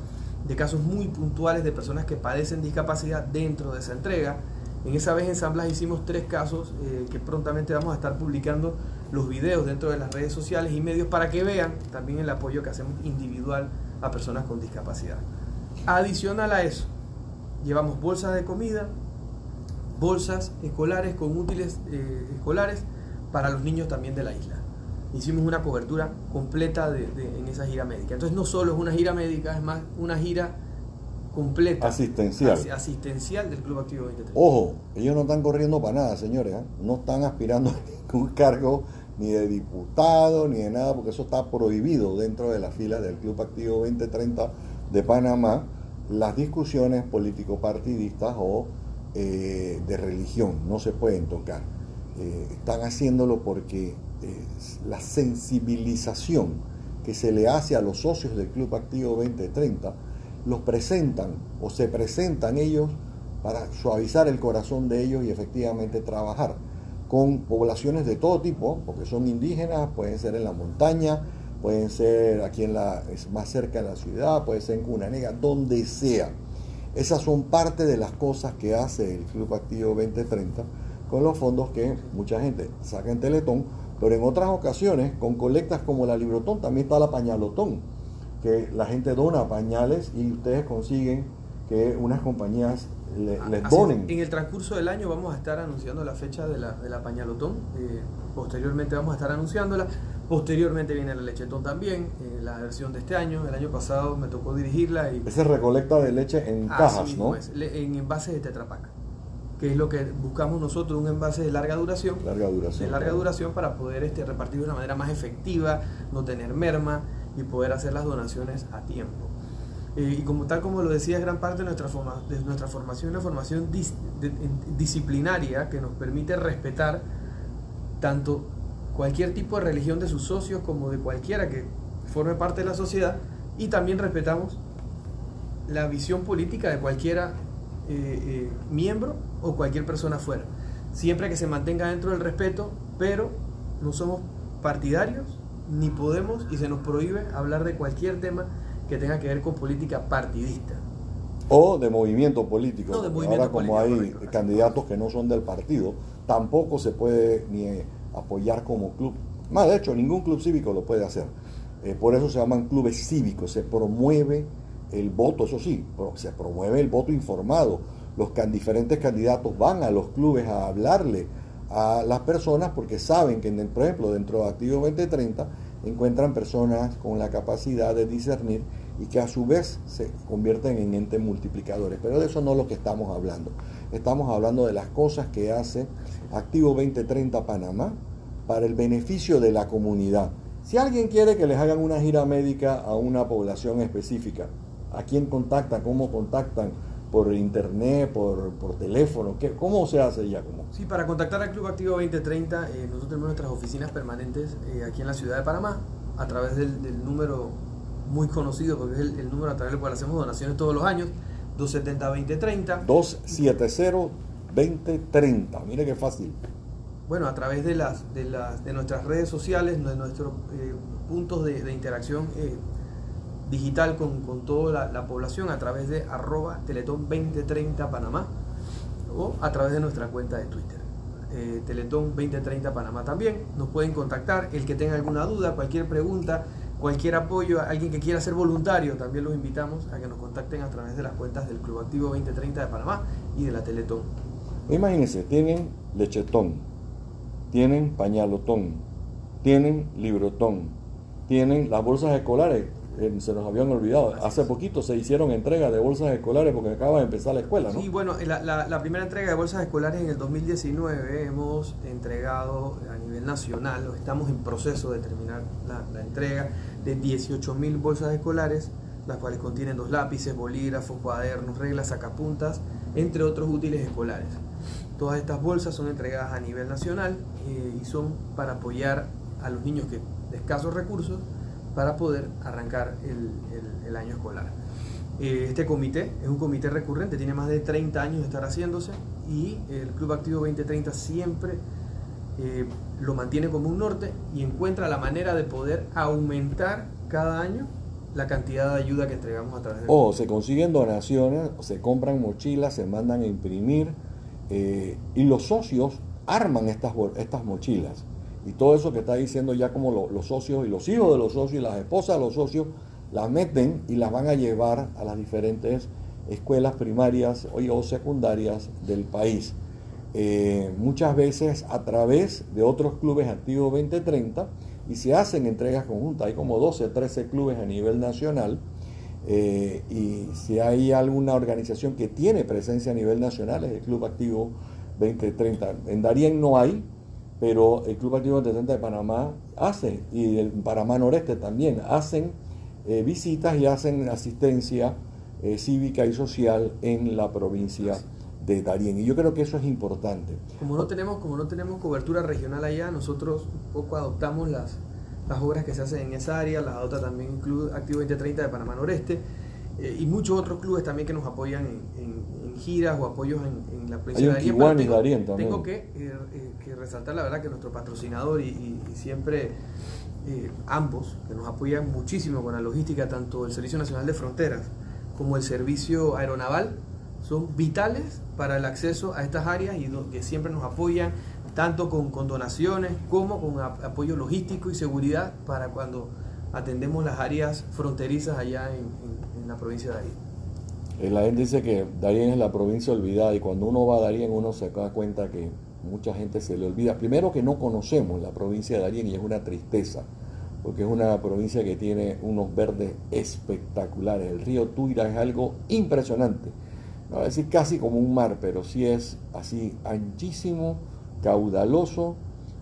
de casos muy puntuales de personas que padecen discapacidad dentro de esa entrega. En esa vez en San Blas hicimos tres casos eh, que prontamente vamos a estar publicando los videos dentro de las redes sociales y medios para que vean también el apoyo que hacemos individual a personas con discapacidad. Adicional a eso, llevamos bolsas de comida, bolsas escolares con útiles eh, escolares para los niños también de la isla. Hicimos una cobertura completa de, en esa gira médica. Entonces no solo es una gira médica, es más una gira completa. Asistencial. asistencial del Club Activo 23. Ojo, ellos no están corriendo para nada, señores. ¿eh? No están aspirando *laughs* a ningún cargo ni de diputado, ni de nada, porque eso está prohibido dentro de las filas del Club Activo 2030 de Panamá, las discusiones político-partidistas o eh, de religión, no se pueden tocar. Eh, están haciéndolo porque la sensibilización que se le hace a los socios del Club Activo 2030 los presentan o se presentan ellos para suavizar el corazón de ellos y efectivamente trabajar con poblaciones de todo tipo, porque son indígenas, pueden ser en la montaña, pueden ser aquí en la, más cerca de la ciudad, puede ser en Cunanega, donde sea. Esas son parte de las cosas que hace el Club Activo 2030 con los fondos que mucha gente saca en Teletón, pero en otras ocasiones con colectas como la Librotón, también está la Pañalotón, que la gente dona pañales y ustedes consiguen que unas compañías les donen. En el transcurso del año vamos a estar anunciando la fecha de la, de la pañalotón. Eh, posteriormente vamos a estar anunciándola. Posteriormente viene la lechetón también, eh, la versión de este año. El año pasado me tocó dirigirla. y Ese recolecta de leche en cajas, ¿no? en envases de tetrapac, que es lo que buscamos nosotros, un envase de larga duración. Larga duración. De larga duración para poder este, repartir de una manera más efectiva, no tener merma y poder hacer las donaciones a tiempo. Eh, y como tal como lo decía, es gran parte de nuestra, forma, de nuestra formación, una formación disciplinaria que nos permite respetar tanto cualquier tipo de religión de sus socios como de cualquiera que forme parte de la sociedad y también respetamos la visión política de cualquiera eh, eh, miembro o cualquier persona fuera. Siempre que se mantenga dentro del respeto, pero no somos partidarios ni podemos y se nos prohíbe hablar de cualquier tema que tenga que ver con política partidista. O de movimiento político. Ahora como hay candidatos que no son del partido, tampoco se puede ni apoyar como club. Más de hecho, ningún club cívico lo puede hacer. Eh, por eso se llaman clubes cívicos. Se promueve el voto, eso sí, se promueve el voto informado. Los diferentes candidatos van a los clubes a hablarle a las personas porque saben que, por ejemplo, dentro de Activo 2030 encuentran personas con la capacidad de discernir y que a su vez se convierten en entes multiplicadores. Pero de eso no es lo que estamos hablando. Estamos hablando de las cosas que hace Activo 2030 Panamá para el beneficio de la comunidad. Si alguien quiere que les hagan una gira médica a una población específica, ¿a quién contactan? ¿Cómo contactan? Por internet, por, por teléfono? ¿Qué, ¿Cómo se hace ya? ¿Cómo? Sí, para contactar al Club Activo 2030, eh, nosotros tenemos nuestras oficinas permanentes eh, aquí en la ciudad de Panamá, a través del, número muy conocido, porque es el, número a través del cual hacemos donaciones todos los años, 270-2030. 270-2030, mire qué fácil. Bueno, a través de, las, de, las, de nuestras redes sociales, de nuestros eh, puntos de, de interacción digital con, toda la, población a través de arroba Teletón 2030 Panamá o a través de nuestra cuenta de Twitter. Eh, Teletón 2030 Panamá también. Nos pueden contactar. El que tenga alguna duda, cualquier pregunta, cualquier apoyo, alguien que quiera ser voluntario, también los invitamos a que nos contacten a través de las cuentas del Club Activo 2030 de Panamá y de la Teletón. Imagínense, tienen lechetón, tienen pañalotón, tienen librotón, tienen las bolsas escolares se nos habían olvidado. Hace poquito se hicieron entregas de bolsas escolares porque acaba de empezar la escuela, ¿no? Sí, bueno, la, primera entrega de bolsas escolares en el 2019 hemos entregado a nivel nacional, estamos en proceso de terminar la, entrega de 18 mil bolsas escolares, las cuales contienen dos lápices, bolígrafos, cuadernos, reglas, sacapuntas, entre otros útiles escolares. Todas estas bolsas son entregadas a nivel nacional eh, y son para apoyar a los niños que, de escasos recursos para poder arrancar el, año escolar. Eh, este comité es un comité recurrente, tiene más de 30 años de estar haciéndose y el Club Activo 2030 siempre eh, lo mantiene como un norte y encuentra la manera de poder aumentar cada año la cantidad de ayuda que entregamos a través de... O se consiguen donaciones, se compran mochilas, se mandan a imprimir eh, y los socios arman estas, estas mochilas. Y todo eso que está diciendo ya como los socios y los hijos de los socios y las esposas de los socios las meten y las van a llevar a las diferentes escuelas primarias o secundarias del país. Eh, muchas veces a través de otros clubes activos 2030 y se hacen entregas conjuntas. Hay como 12 o 13 clubes a nivel nacional eh, y si hay alguna organización que tiene presencia a nivel nacional es el Club Activo 2030. En Darien no hay, pero el Club Activo 2030 de Panamá hace y el Panamá Noreste también hacen eh, visitas y hacen asistencia cívica y social en la provincia de Darien. Y yo creo que eso es importante. Como no tenemos, como no tenemos cobertura regional allá, nosotros un poco adoptamos las, las obras que se hacen en esa área, las adopta también el Club Activo 2030 de Panamá Noreste eh, y muchos otros clubes también que nos apoyan en, giras o apoyos en, la provincia de Darien. Darien también. tengo que, eh, eh, que, resaltar la verdad que nuestro patrocinador y, siempre ambos, que nos apoyan muchísimo con la logística, tanto el Servicio Nacional de Fronteras como el Servicio Aeronaval, son vitales para el acceso a estas áreas y que siempre nos apoyan tanto con, donaciones como con apoyo logístico y seguridad para cuando atendemos las áreas fronterizas allá en, la provincia de Darien. Eh, la gente dice que Darien es la provincia olvidada y cuando uno va a Darien uno se da cuenta que mucha gente se le olvida. Primero que no conocemos la provincia de Darien y es una tristeza porque es una provincia que tiene unos verdes espectaculares. El río Tuira es algo impresionante no a decir casi como un mar, pero sí es así anchísimo, caudaloso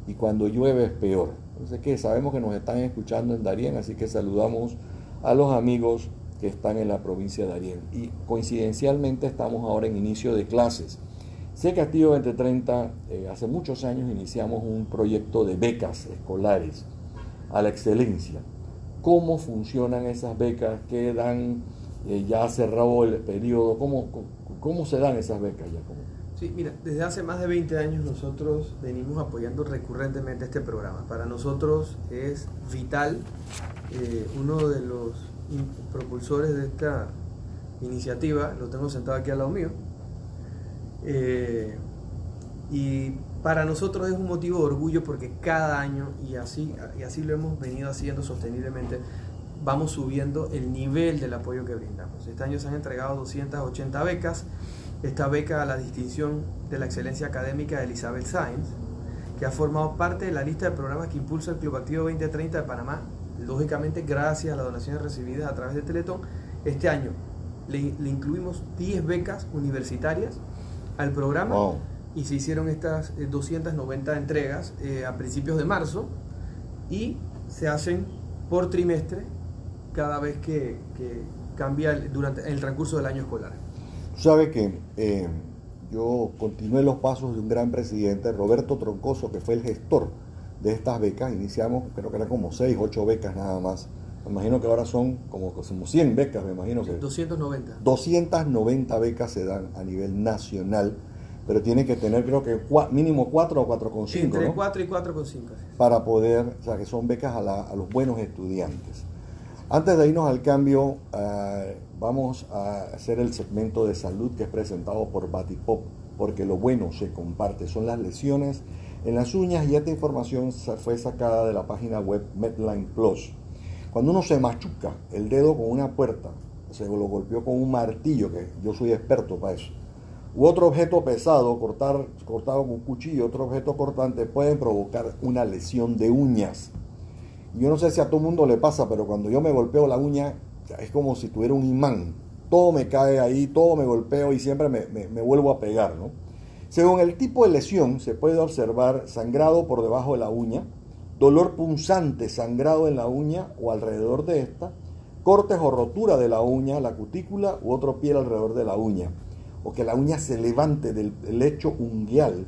y cuando llueve es peor. Entonces que sabemos que nos están escuchando en Darien, así que saludamos a los amigos que están en la provincia de Darien. Y coincidencialmente estamos ahora en inicio de clases. Sé que Activo 2030, eh, hace muchos años iniciamos un proyecto de becas escolares a la excelencia. ¿Cómo funcionan esas becas? ¿Qué dan? Eh, ya cerrado el periodo? ¿Cómo, ¿Cómo se dan esas becas ya? Sí, mira, desde hace más de 20 años nosotros venimos apoyando recurrentemente este programa. Para nosotros es vital, eh, uno de los propulsores de esta iniciativa, lo tengo sentado aquí al lado mío, eh, y para nosotros es un motivo de orgullo porque cada año, y así, y así lo hemos venido haciendo sosteniblemente, vamos subiendo el nivel del apoyo que brindamos. Este año se han entregado 280 becas. Esta beca a la distinción de la excelencia académica de Elizabeth Sainz, que ha formado parte de la lista de programas que impulsa el Club Activo 2030 de Panamá, lógicamente gracias a las donaciones recibidas a través de Teletón. Este año le, incluimos 10 becas universitarias al programa y se hicieron estas 290 eh, entregas eh, a principios de marzo y se hacen por trimestre cada vez que, cambia durante el transcurso del año escolar. Sabe que eh, yo continué los pasos de un gran presidente, Roberto Troncoso, que fue el gestor de estas becas. Iniciamos, creo que eran como 6, 8 becas nada más. Me imagino que ahora son como, como 100 becas, me imagino que... 290. 290 becas se dan a nivel nacional, pero tiene que tener creo que mínimo 4 o 4,5. Entre 4 y 4,5. Para poder, o sea, que son becas a, a los buenos estudiantes. Antes de irnos al cambio, eh, vamos a hacer el segmento de salud que es presentado por Batipop, porque lo bueno se comparte, son las lesiones en las uñas y esta información fue sacada de la página web Medline Plus. Cuando uno se machuca el dedo con una puerta, se lo golpeó con un martillo, que yo soy experto para eso, u otro objeto pesado cortar, cortado con un cuchillo, otro objeto cortante, pueden provocar una lesión de uñas. Yo no sé si a todo mundo le pasa, pero cuando yo me golpeo la uña, es como si tuviera un imán. Todo me cae ahí, todo me golpeo y siempre me, vuelvo a pegar. ¿no? Según el tipo de lesión, se puede observar sangrado por debajo de la uña, dolor punzante, sangrado en la uña o alrededor de esta, cortes o rotura de la uña, la cutícula u otro piel alrededor de la uña. o que la uña se levante del lecho unguial,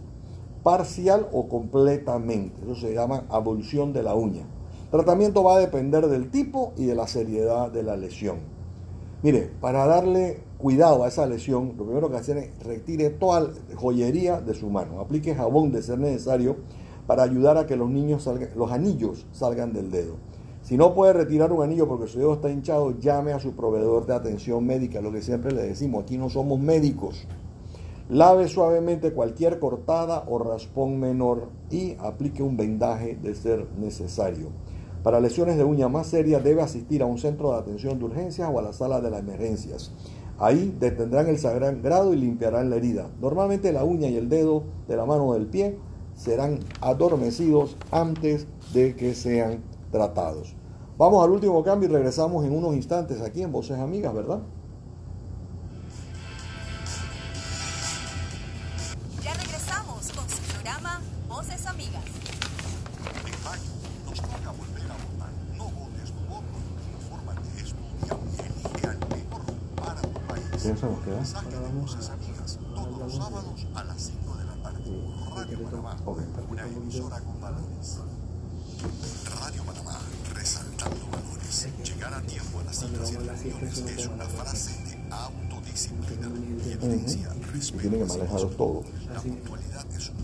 parcial o completamente. Eso se llama abolición de la uña. Tratamiento va a depender del tipo y de la seriedad de la lesión. Mire, para darle cuidado a esa lesión, lo primero que hacer es retire toda joyería de su mano. Aplique jabón de ser necesario para ayudar a que los niños salgan, los anillos salgan del dedo. Si no puede retirar un anillo porque su dedo está hinchado, llame a su proveedor de atención médica, lo que siempre le decimos, aquí no somos médicos. Lave suavemente cualquier cortada o raspón menor y aplique un vendaje de ser necesario. Para lesiones de uña más serias debe asistir a un centro de atención de urgencias o a la sala de las emergencias. Ahí detendrán el grado y limpiarán la herida. Normalmente la uña y el dedo de la mano del pie serán adormecidos antes de que sean tratados. Vamos al último cambio y regresamos en unos instantes aquí en Voces Amigas, ¿verdad? Ya regresamos con su programa Voces Amigas. En mayo nos toca volver a votar. No votes tu voto. Infórmate, estudia y elige al mejor para tu país. ¿Quién se nos queda? Mensaje de Voces Amigas. Todos los sábados a las 5 de la tarde. Radio Panamá. Una emisora con valores. Radio Panamá, resaltando valores. Llegar a tiempo a las citas y reuniones es una frase de autodisciplina y evidencia respeto. tienen que manejarlos todos. La puntualidad es un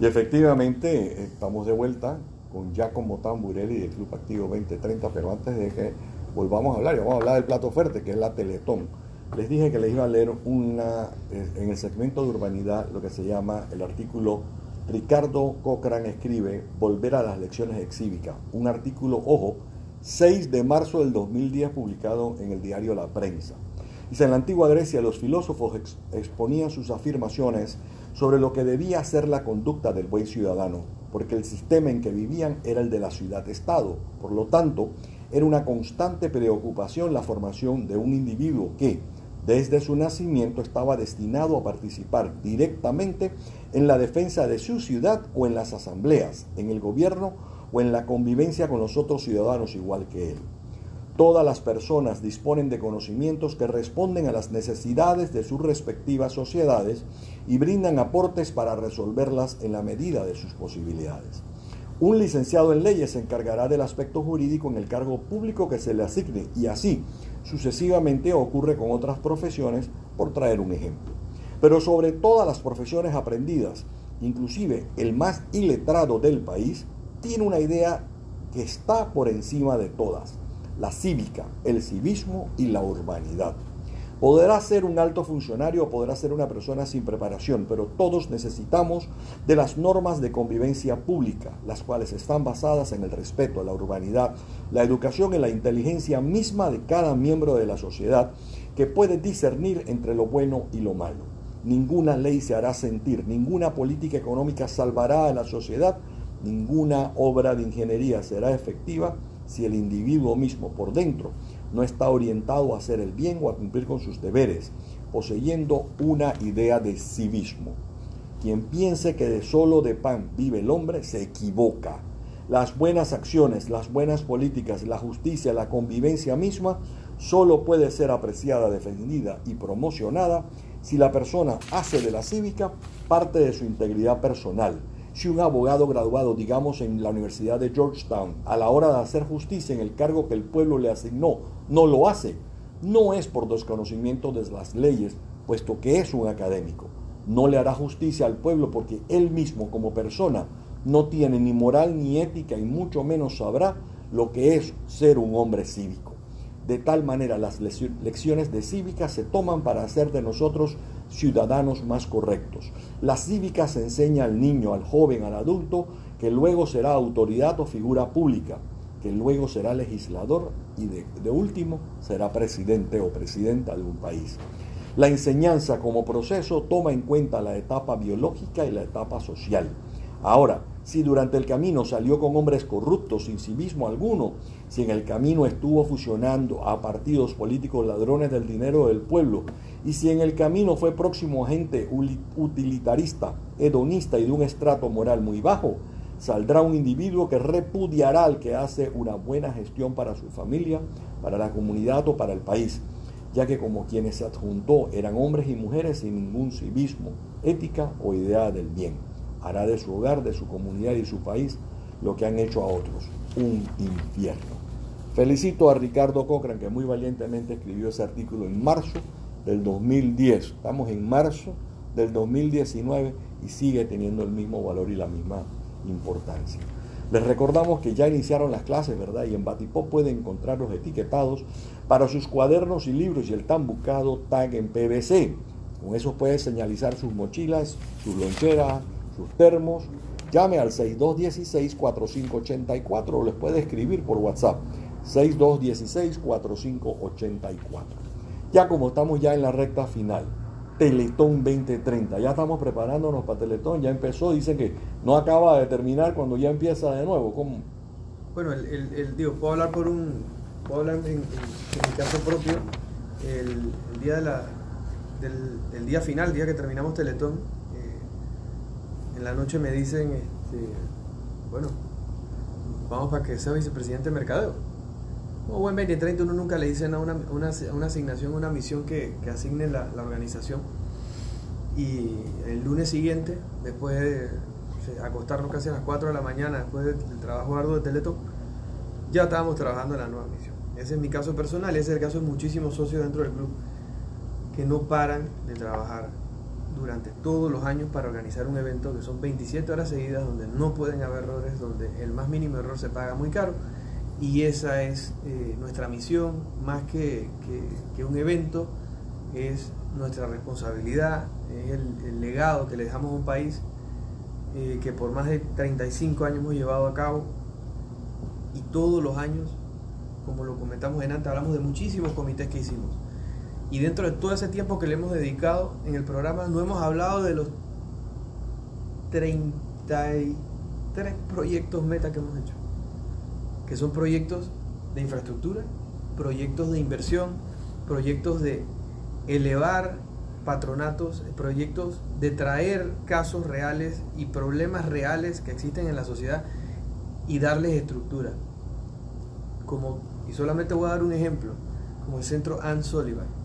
Y efectivamente estamos de vuelta con Giacomo Tamburelli del Club Activo 2030, pero antes de que volvamos a hablar, y vamos a hablar del plato fuerte, que es la Teletón. Les dije que les iba a leer una, eh, en el segmento de urbanidad, lo que se llama el artículo Ricardo Cochran escribe Volver a las lecciones excívicas, un artículo, ojo, 6 de marzo del 2010 publicado en el diario La Prensa. Dice, en la antigua Grecia los filósofos ex- exponían sus afirmaciones sobre lo que debía ser la conducta del buen ciudadano, porque el sistema en que vivían era el de la ciudad-estado. Por lo tanto, era una constante preocupación la formación de un individuo que, desde su nacimiento, estaba destinado a participar directamente en la defensa de su ciudad o en las asambleas, en el gobierno o en la convivencia con los otros ciudadanos igual que él. Todas las personas disponen de conocimientos que responden a las necesidades de sus respectivas sociedades y brindan aportes para resolverlas en la medida de sus posibilidades. Un licenciado en leyes se encargará del aspecto jurídico en el cargo público que se le asigne y así sucesivamente ocurre con otras profesiones, por traer un ejemplo. Pero sobre todas las profesiones aprendidas, inclusive el más iletrado del país, tiene una idea que está por encima de todas, la cívica, el civismo y la urbanidad. Podrá ser un alto funcionario o podrá ser una persona sin preparación, pero todos necesitamos de las normas de convivencia pública, las cuales están basadas en el respeto a la urbanidad, la educación y la inteligencia misma de cada miembro de la sociedad que puede discernir entre lo bueno y lo malo. Ninguna ley se hará sentir, ninguna política económica salvará a la sociedad, ninguna obra de ingeniería será efectiva si el individuo mismo por dentro no está orientado a hacer el bien o a cumplir con sus deberes, poseyendo una idea de civismo. Quien piense que de solo de pan vive el hombre se equivoca. Las buenas acciones, las buenas políticas, la justicia, la convivencia misma solo puede ser apreciada, defendida y promocionada si la persona hace de la cívica parte de su integridad personal. Si un abogado graduado, digamos, en la Universidad de Georgetown, a la hora de hacer justicia en el cargo que el pueblo le asignó, no lo hace, no es por desconocimiento de las leyes, puesto que es un académico. No le hará justicia al pueblo porque él mismo como persona no tiene ni moral ni ética y mucho menos sabrá lo que es ser un hombre cívico. De tal manera las lecciones de cívica se toman para hacer de nosotros ciudadanos más correctos. La cívica se enseña al niño, al joven, al adulto, que luego será autoridad o figura pública, que luego será legislador y de, último será presidente o presidenta de un país. La enseñanza como proceso toma en cuenta la etapa biológica y la etapa social. Ahora, si durante el camino salió con hombres corruptos sin civismo alguno, si en el camino estuvo fusionando a partidos políticos ladrones del dinero del pueblo, y si en el camino fue próximo a gente utilitarista, hedonista y de un estrato moral muy bajo, saldrá un individuo que repudiará al que hace una buena gestión para su familia, para la comunidad o para el país, ya que como quienes se adjuntó eran hombres y mujeres sin ningún civismo, ética o idea del bien hará de su hogar, de su comunidad y su país lo que han hecho a otros, un infierno. Felicito a Ricardo Cochran que muy valientemente escribió ese artículo en marzo del 2010. Estamos en marzo del 2019 y sigue teniendo el mismo valor y la misma importancia. Les recordamos que ya iniciaron las clases, ¿verdad? Y en Batipop pueden encontrar los etiquetados para sus cuadernos y libros y el tan buscado tag en PVC. Con eso puede señalizar sus mochilas, sus loncheras, sus termos, llame al 6216-4584 o les puede escribir por WhatsApp 6216-4584. Ya como estamos ya en la recta final, Teletón 2030, ya estamos preparándonos para Teletón, ya empezó, dicen que no acaba de terminar cuando ya empieza de nuevo. ¿Cómo? Bueno, el, digo, puedo hablar por un, puedo hablar en, mi caso propio, el, día de la, del, el día final, el día que terminamos Teletón, en la noche me dicen, este, bueno, vamos para que sea vicepresidente de mercadeo. O buen 2030 uno nunca le dicen a una, una, una asignación, una misión que, que asigne la, la, organización. Y el lunes siguiente, después de acostarnos casi a las 4 de la mañana, después del, trabajo arduo de Teletón, ya estábamos trabajando en la nueva misión. Ese es mi caso personal ese es el caso de muchísimos socios dentro del club que no paran de trabajar durante todos los años para organizar un evento que son 27 horas seguidas donde no pueden haber errores, donde el más mínimo error se paga muy caro. Y esa es eh, nuestra misión, más que, que, un evento, es nuestra responsabilidad, es el, legado que le dejamos a un país eh, que por más de 35 años hemos llevado a cabo y todos los años, como lo comentamos en antes, hablamos de muchísimos comités que hicimos. Y dentro de todo ese tiempo que le hemos dedicado en el programa, no hemos hablado de los 33 proyectos meta que hemos hecho, que son proyectos de infraestructura, proyectos de inversión, proyectos de elevar patronatos, proyectos de traer casos reales y problemas reales que existen en la sociedad y darles estructura. Como, y solamente voy a dar un ejemplo, como el centro Ann Sullivan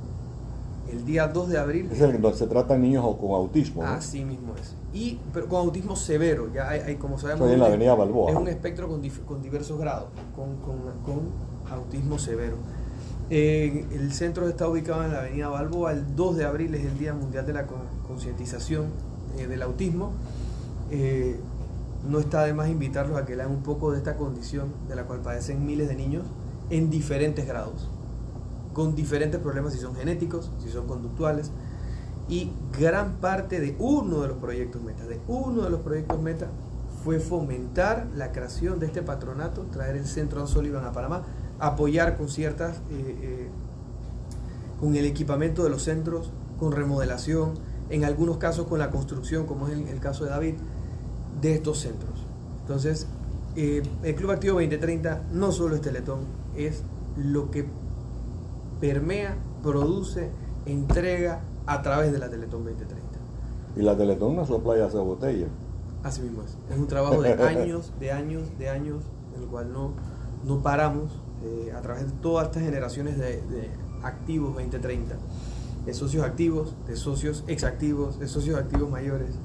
el día 2 de abril. Es el donde se tratan niños con autismo. Así mismo es. Y pero con autismo severo, ya hay, como sabemos. en la Avenida Balboa. Es un espectro con, con diversos grados, con, con, autismo severo. Eh, el centro está ubicado en la Avenida Balboa. El 2 de abril es el Día Mundial de la Concientización eh, del Autismo. Eh, no está de más invitarlos a que lean un poco de esta condición de la cual padecen miles de niños en diferentes grados con diferentes problemas, si son genéticos, si son conductuales. Y gran parte de uno de los proyectos meta, de uno de los proyectos meta, fue fomentar la creación de este patronato, traer el centro Sullivan a Panamá, apoyar con ciertas, eh, eh, con el equipamiento de los centros, con remodelación, en algunos casos con la construcción, como es el, caso de David, de estos centros. Entonces, eh, el Club Activo 2030 no solo es Teletón, es lo que permea, produce, entrega a través de la Teletón 2030. Y la Teletón no sopla y hace botella. Así mismo es. Es un trabajo de *laughs* años, de años, de años, en el cual no, no paramos eh, a través de todas estas generaciones de, activos 2030. De socios activos, de socios exactivos, de socios activos mayores.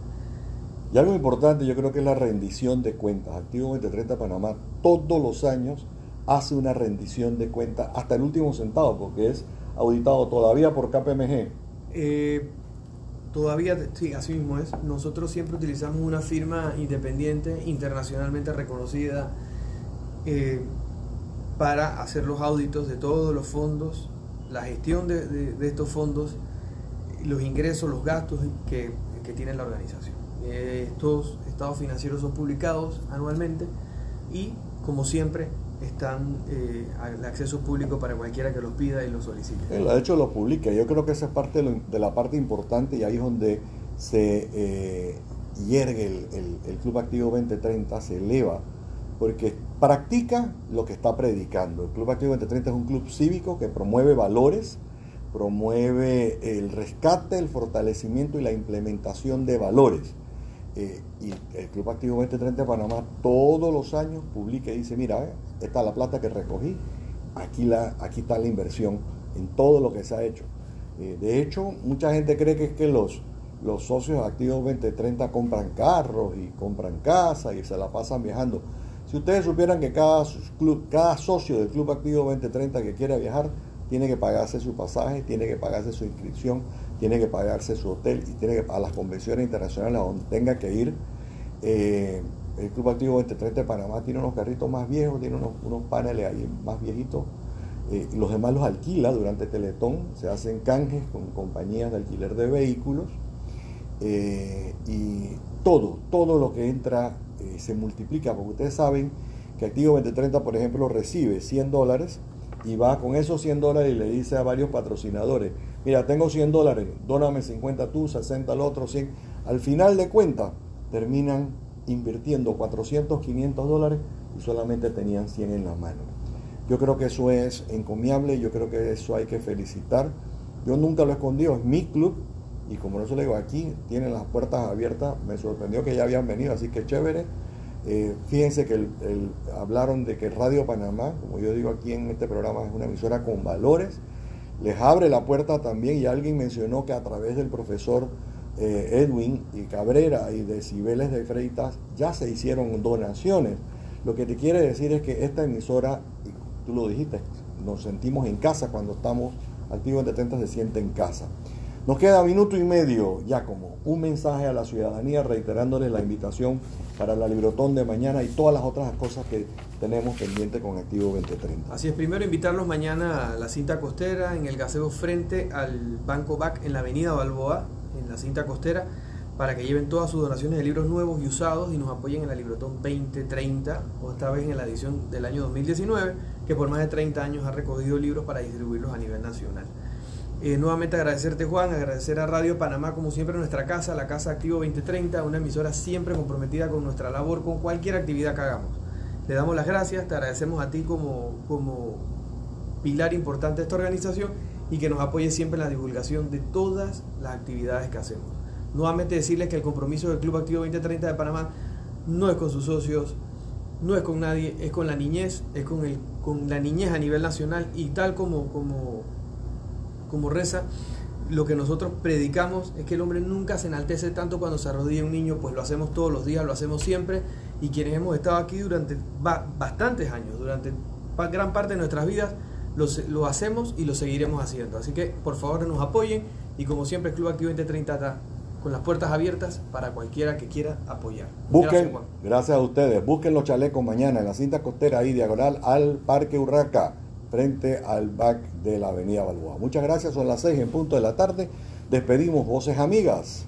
Y algo importante yo creo que es la rendición de cuentas. Activo 2030 Panamá todos los años hace una rendición de cuenta hasta el último centavo, porque es auditado todavía por KPMG. Eh, Todavía, sí, así mismo es. Nosotros siempre utilizamos una firma independiente, internacionalmente reconocida, eh, para hacer los auditos de todos los fondos, la gestión de, estos fondos, los ingresos, los gastos que, que tiene la organización. estos estados financieros son publicados anualmente y, como siempre, están eh, al acceso público para cualquiera que los pida y los solicite. De hecho, lo publica. Yo creo que esa es parte de, la parte importante y ahí es donde se eh, hiergue el, el, Club Activo 2030, se eleva, porque practica lo que está predicando. El Club Activo 2030 es un club cívico que promueve valores, promueve el rescate, el fortalecimiento y la implementación de valores. Eh, y el Club Activo 2030 de Panamá todos los años publica y dice, mira, eh, esta es la plata que recogí, aquí, la, aquí está la inversión en todo lo que se ha hecho. Eh, de hecho, mucha gente cree que es que los, los socios activos 2030 compran carros y compran casas y se la pasan viajando. Si ustedes supieran que cada, club, cada socio del Club Activo 2030 que quiere viajar tiene que pagarse su pasaje, tiene que pagarse su inscripción, tiene que pagarse su hotel y tiene que a las convenciones internacionales a donde tenga que ir. Eh, el Club Activo 2030 de Panamá tiene unos carritos más viejos, tiene unos, paneles ahí más viejitos. Eh, los demás los alquila durante Teletón, se hacen canjes con compañías de alquiler de vehículos eh, y todo, todo lo que entra se multiplica, porque ustedes saben que Activo 2030, por ejemplo, recibe 100 dólares y va con esos 100 dólares y le dice a varios patrocinadores, mira, tengo 100 dólares, dóname 50 tú, 60 al otro, 100. Al final de cuentas, terminan invirtiendo 400, 500 dólares y solamente tenían 100 en la mano. Yo creo que eso es encomiable, yo creo que eso hay que felicitar. Yo nunca lo he escondido, es mi club y como eso le digo, aquí tienen las puertas abiertas. Me sorprendió que ya habían venido, así que chévere. Eh, fíjense que hablaron de que Radio Panamá, como yo digo aquí en este programa, es una emisora con valores les abre la puerta también y alguien mencionó que a través del profesor eh, Edwin y Cabrera y de Cibeles de Freitas ya se hicieron donaciones. Lo que te quiere decir es que esta emisora, tú lo dijiste, nos sentimos en casa cuando estamos activos en 70, se siente en casa. Nos queda minuto y medio ya como un mensaje a la ciudadanía reiterándoles la invitación para la Librotón de mañana y todas las otras cosas que tenemos pendiente con Activo 2030. Así es, primero invitarlos mañana a la cinta costera en el gaseo frente al Banco BAC en la avenida Balboa, en la cinta costera, para que lleven todas sus donaciones de libros nuevos y usados y nos apoyen en la Librotón 2030, o esta vez en la edición del año 2019, que por más de 30 años ha recogido libros para distribuirlos a nivel nacional. Eh, nuevamente agradecerte Juan, agradecer a Radio Panamá como siempre nuestra casa, la Casa Activo 2030, una emisora siempre comprometida con nuestra labor, con cualquier actividad que hagamos. Le damos las gracias, te agradecemos a ti como, como pilar importante de esta organización y que nos apoye siempre en la divulgación de todas las actividades que hacemos. Nuevamente decirles que el compromiso del Club Activo 2030 de Panamá no es con sus socios, no es con nadie, es con la niñez, es con, el, con la niñez a nivel nacional y tal como, como como reza, lo que nosotros predicamos es que el hombre nunca se enaltece tanto cuando se arrodilla un niño, pues lo hacemos todos los días, lo hacemos siempre, y quienes hemos estado aquí durante bastantes años, durante gran parte de nuestras vidas, lo, hacemos y lo seguiremos haciendo. Así que por favor nos apoyen y como siempre Club Activo 2030 está con las puertas abiertas para cualquiera que quiera apoyar. Busquen, gracias, gracias a ustedes, busquen los chalecos mañana en la cinta costera ahí diagonal al Parque Urraca frente al back de la Avenida Balboa. Muchas gracias, son las seis en punto de la tarde. Despedimos voces amigas.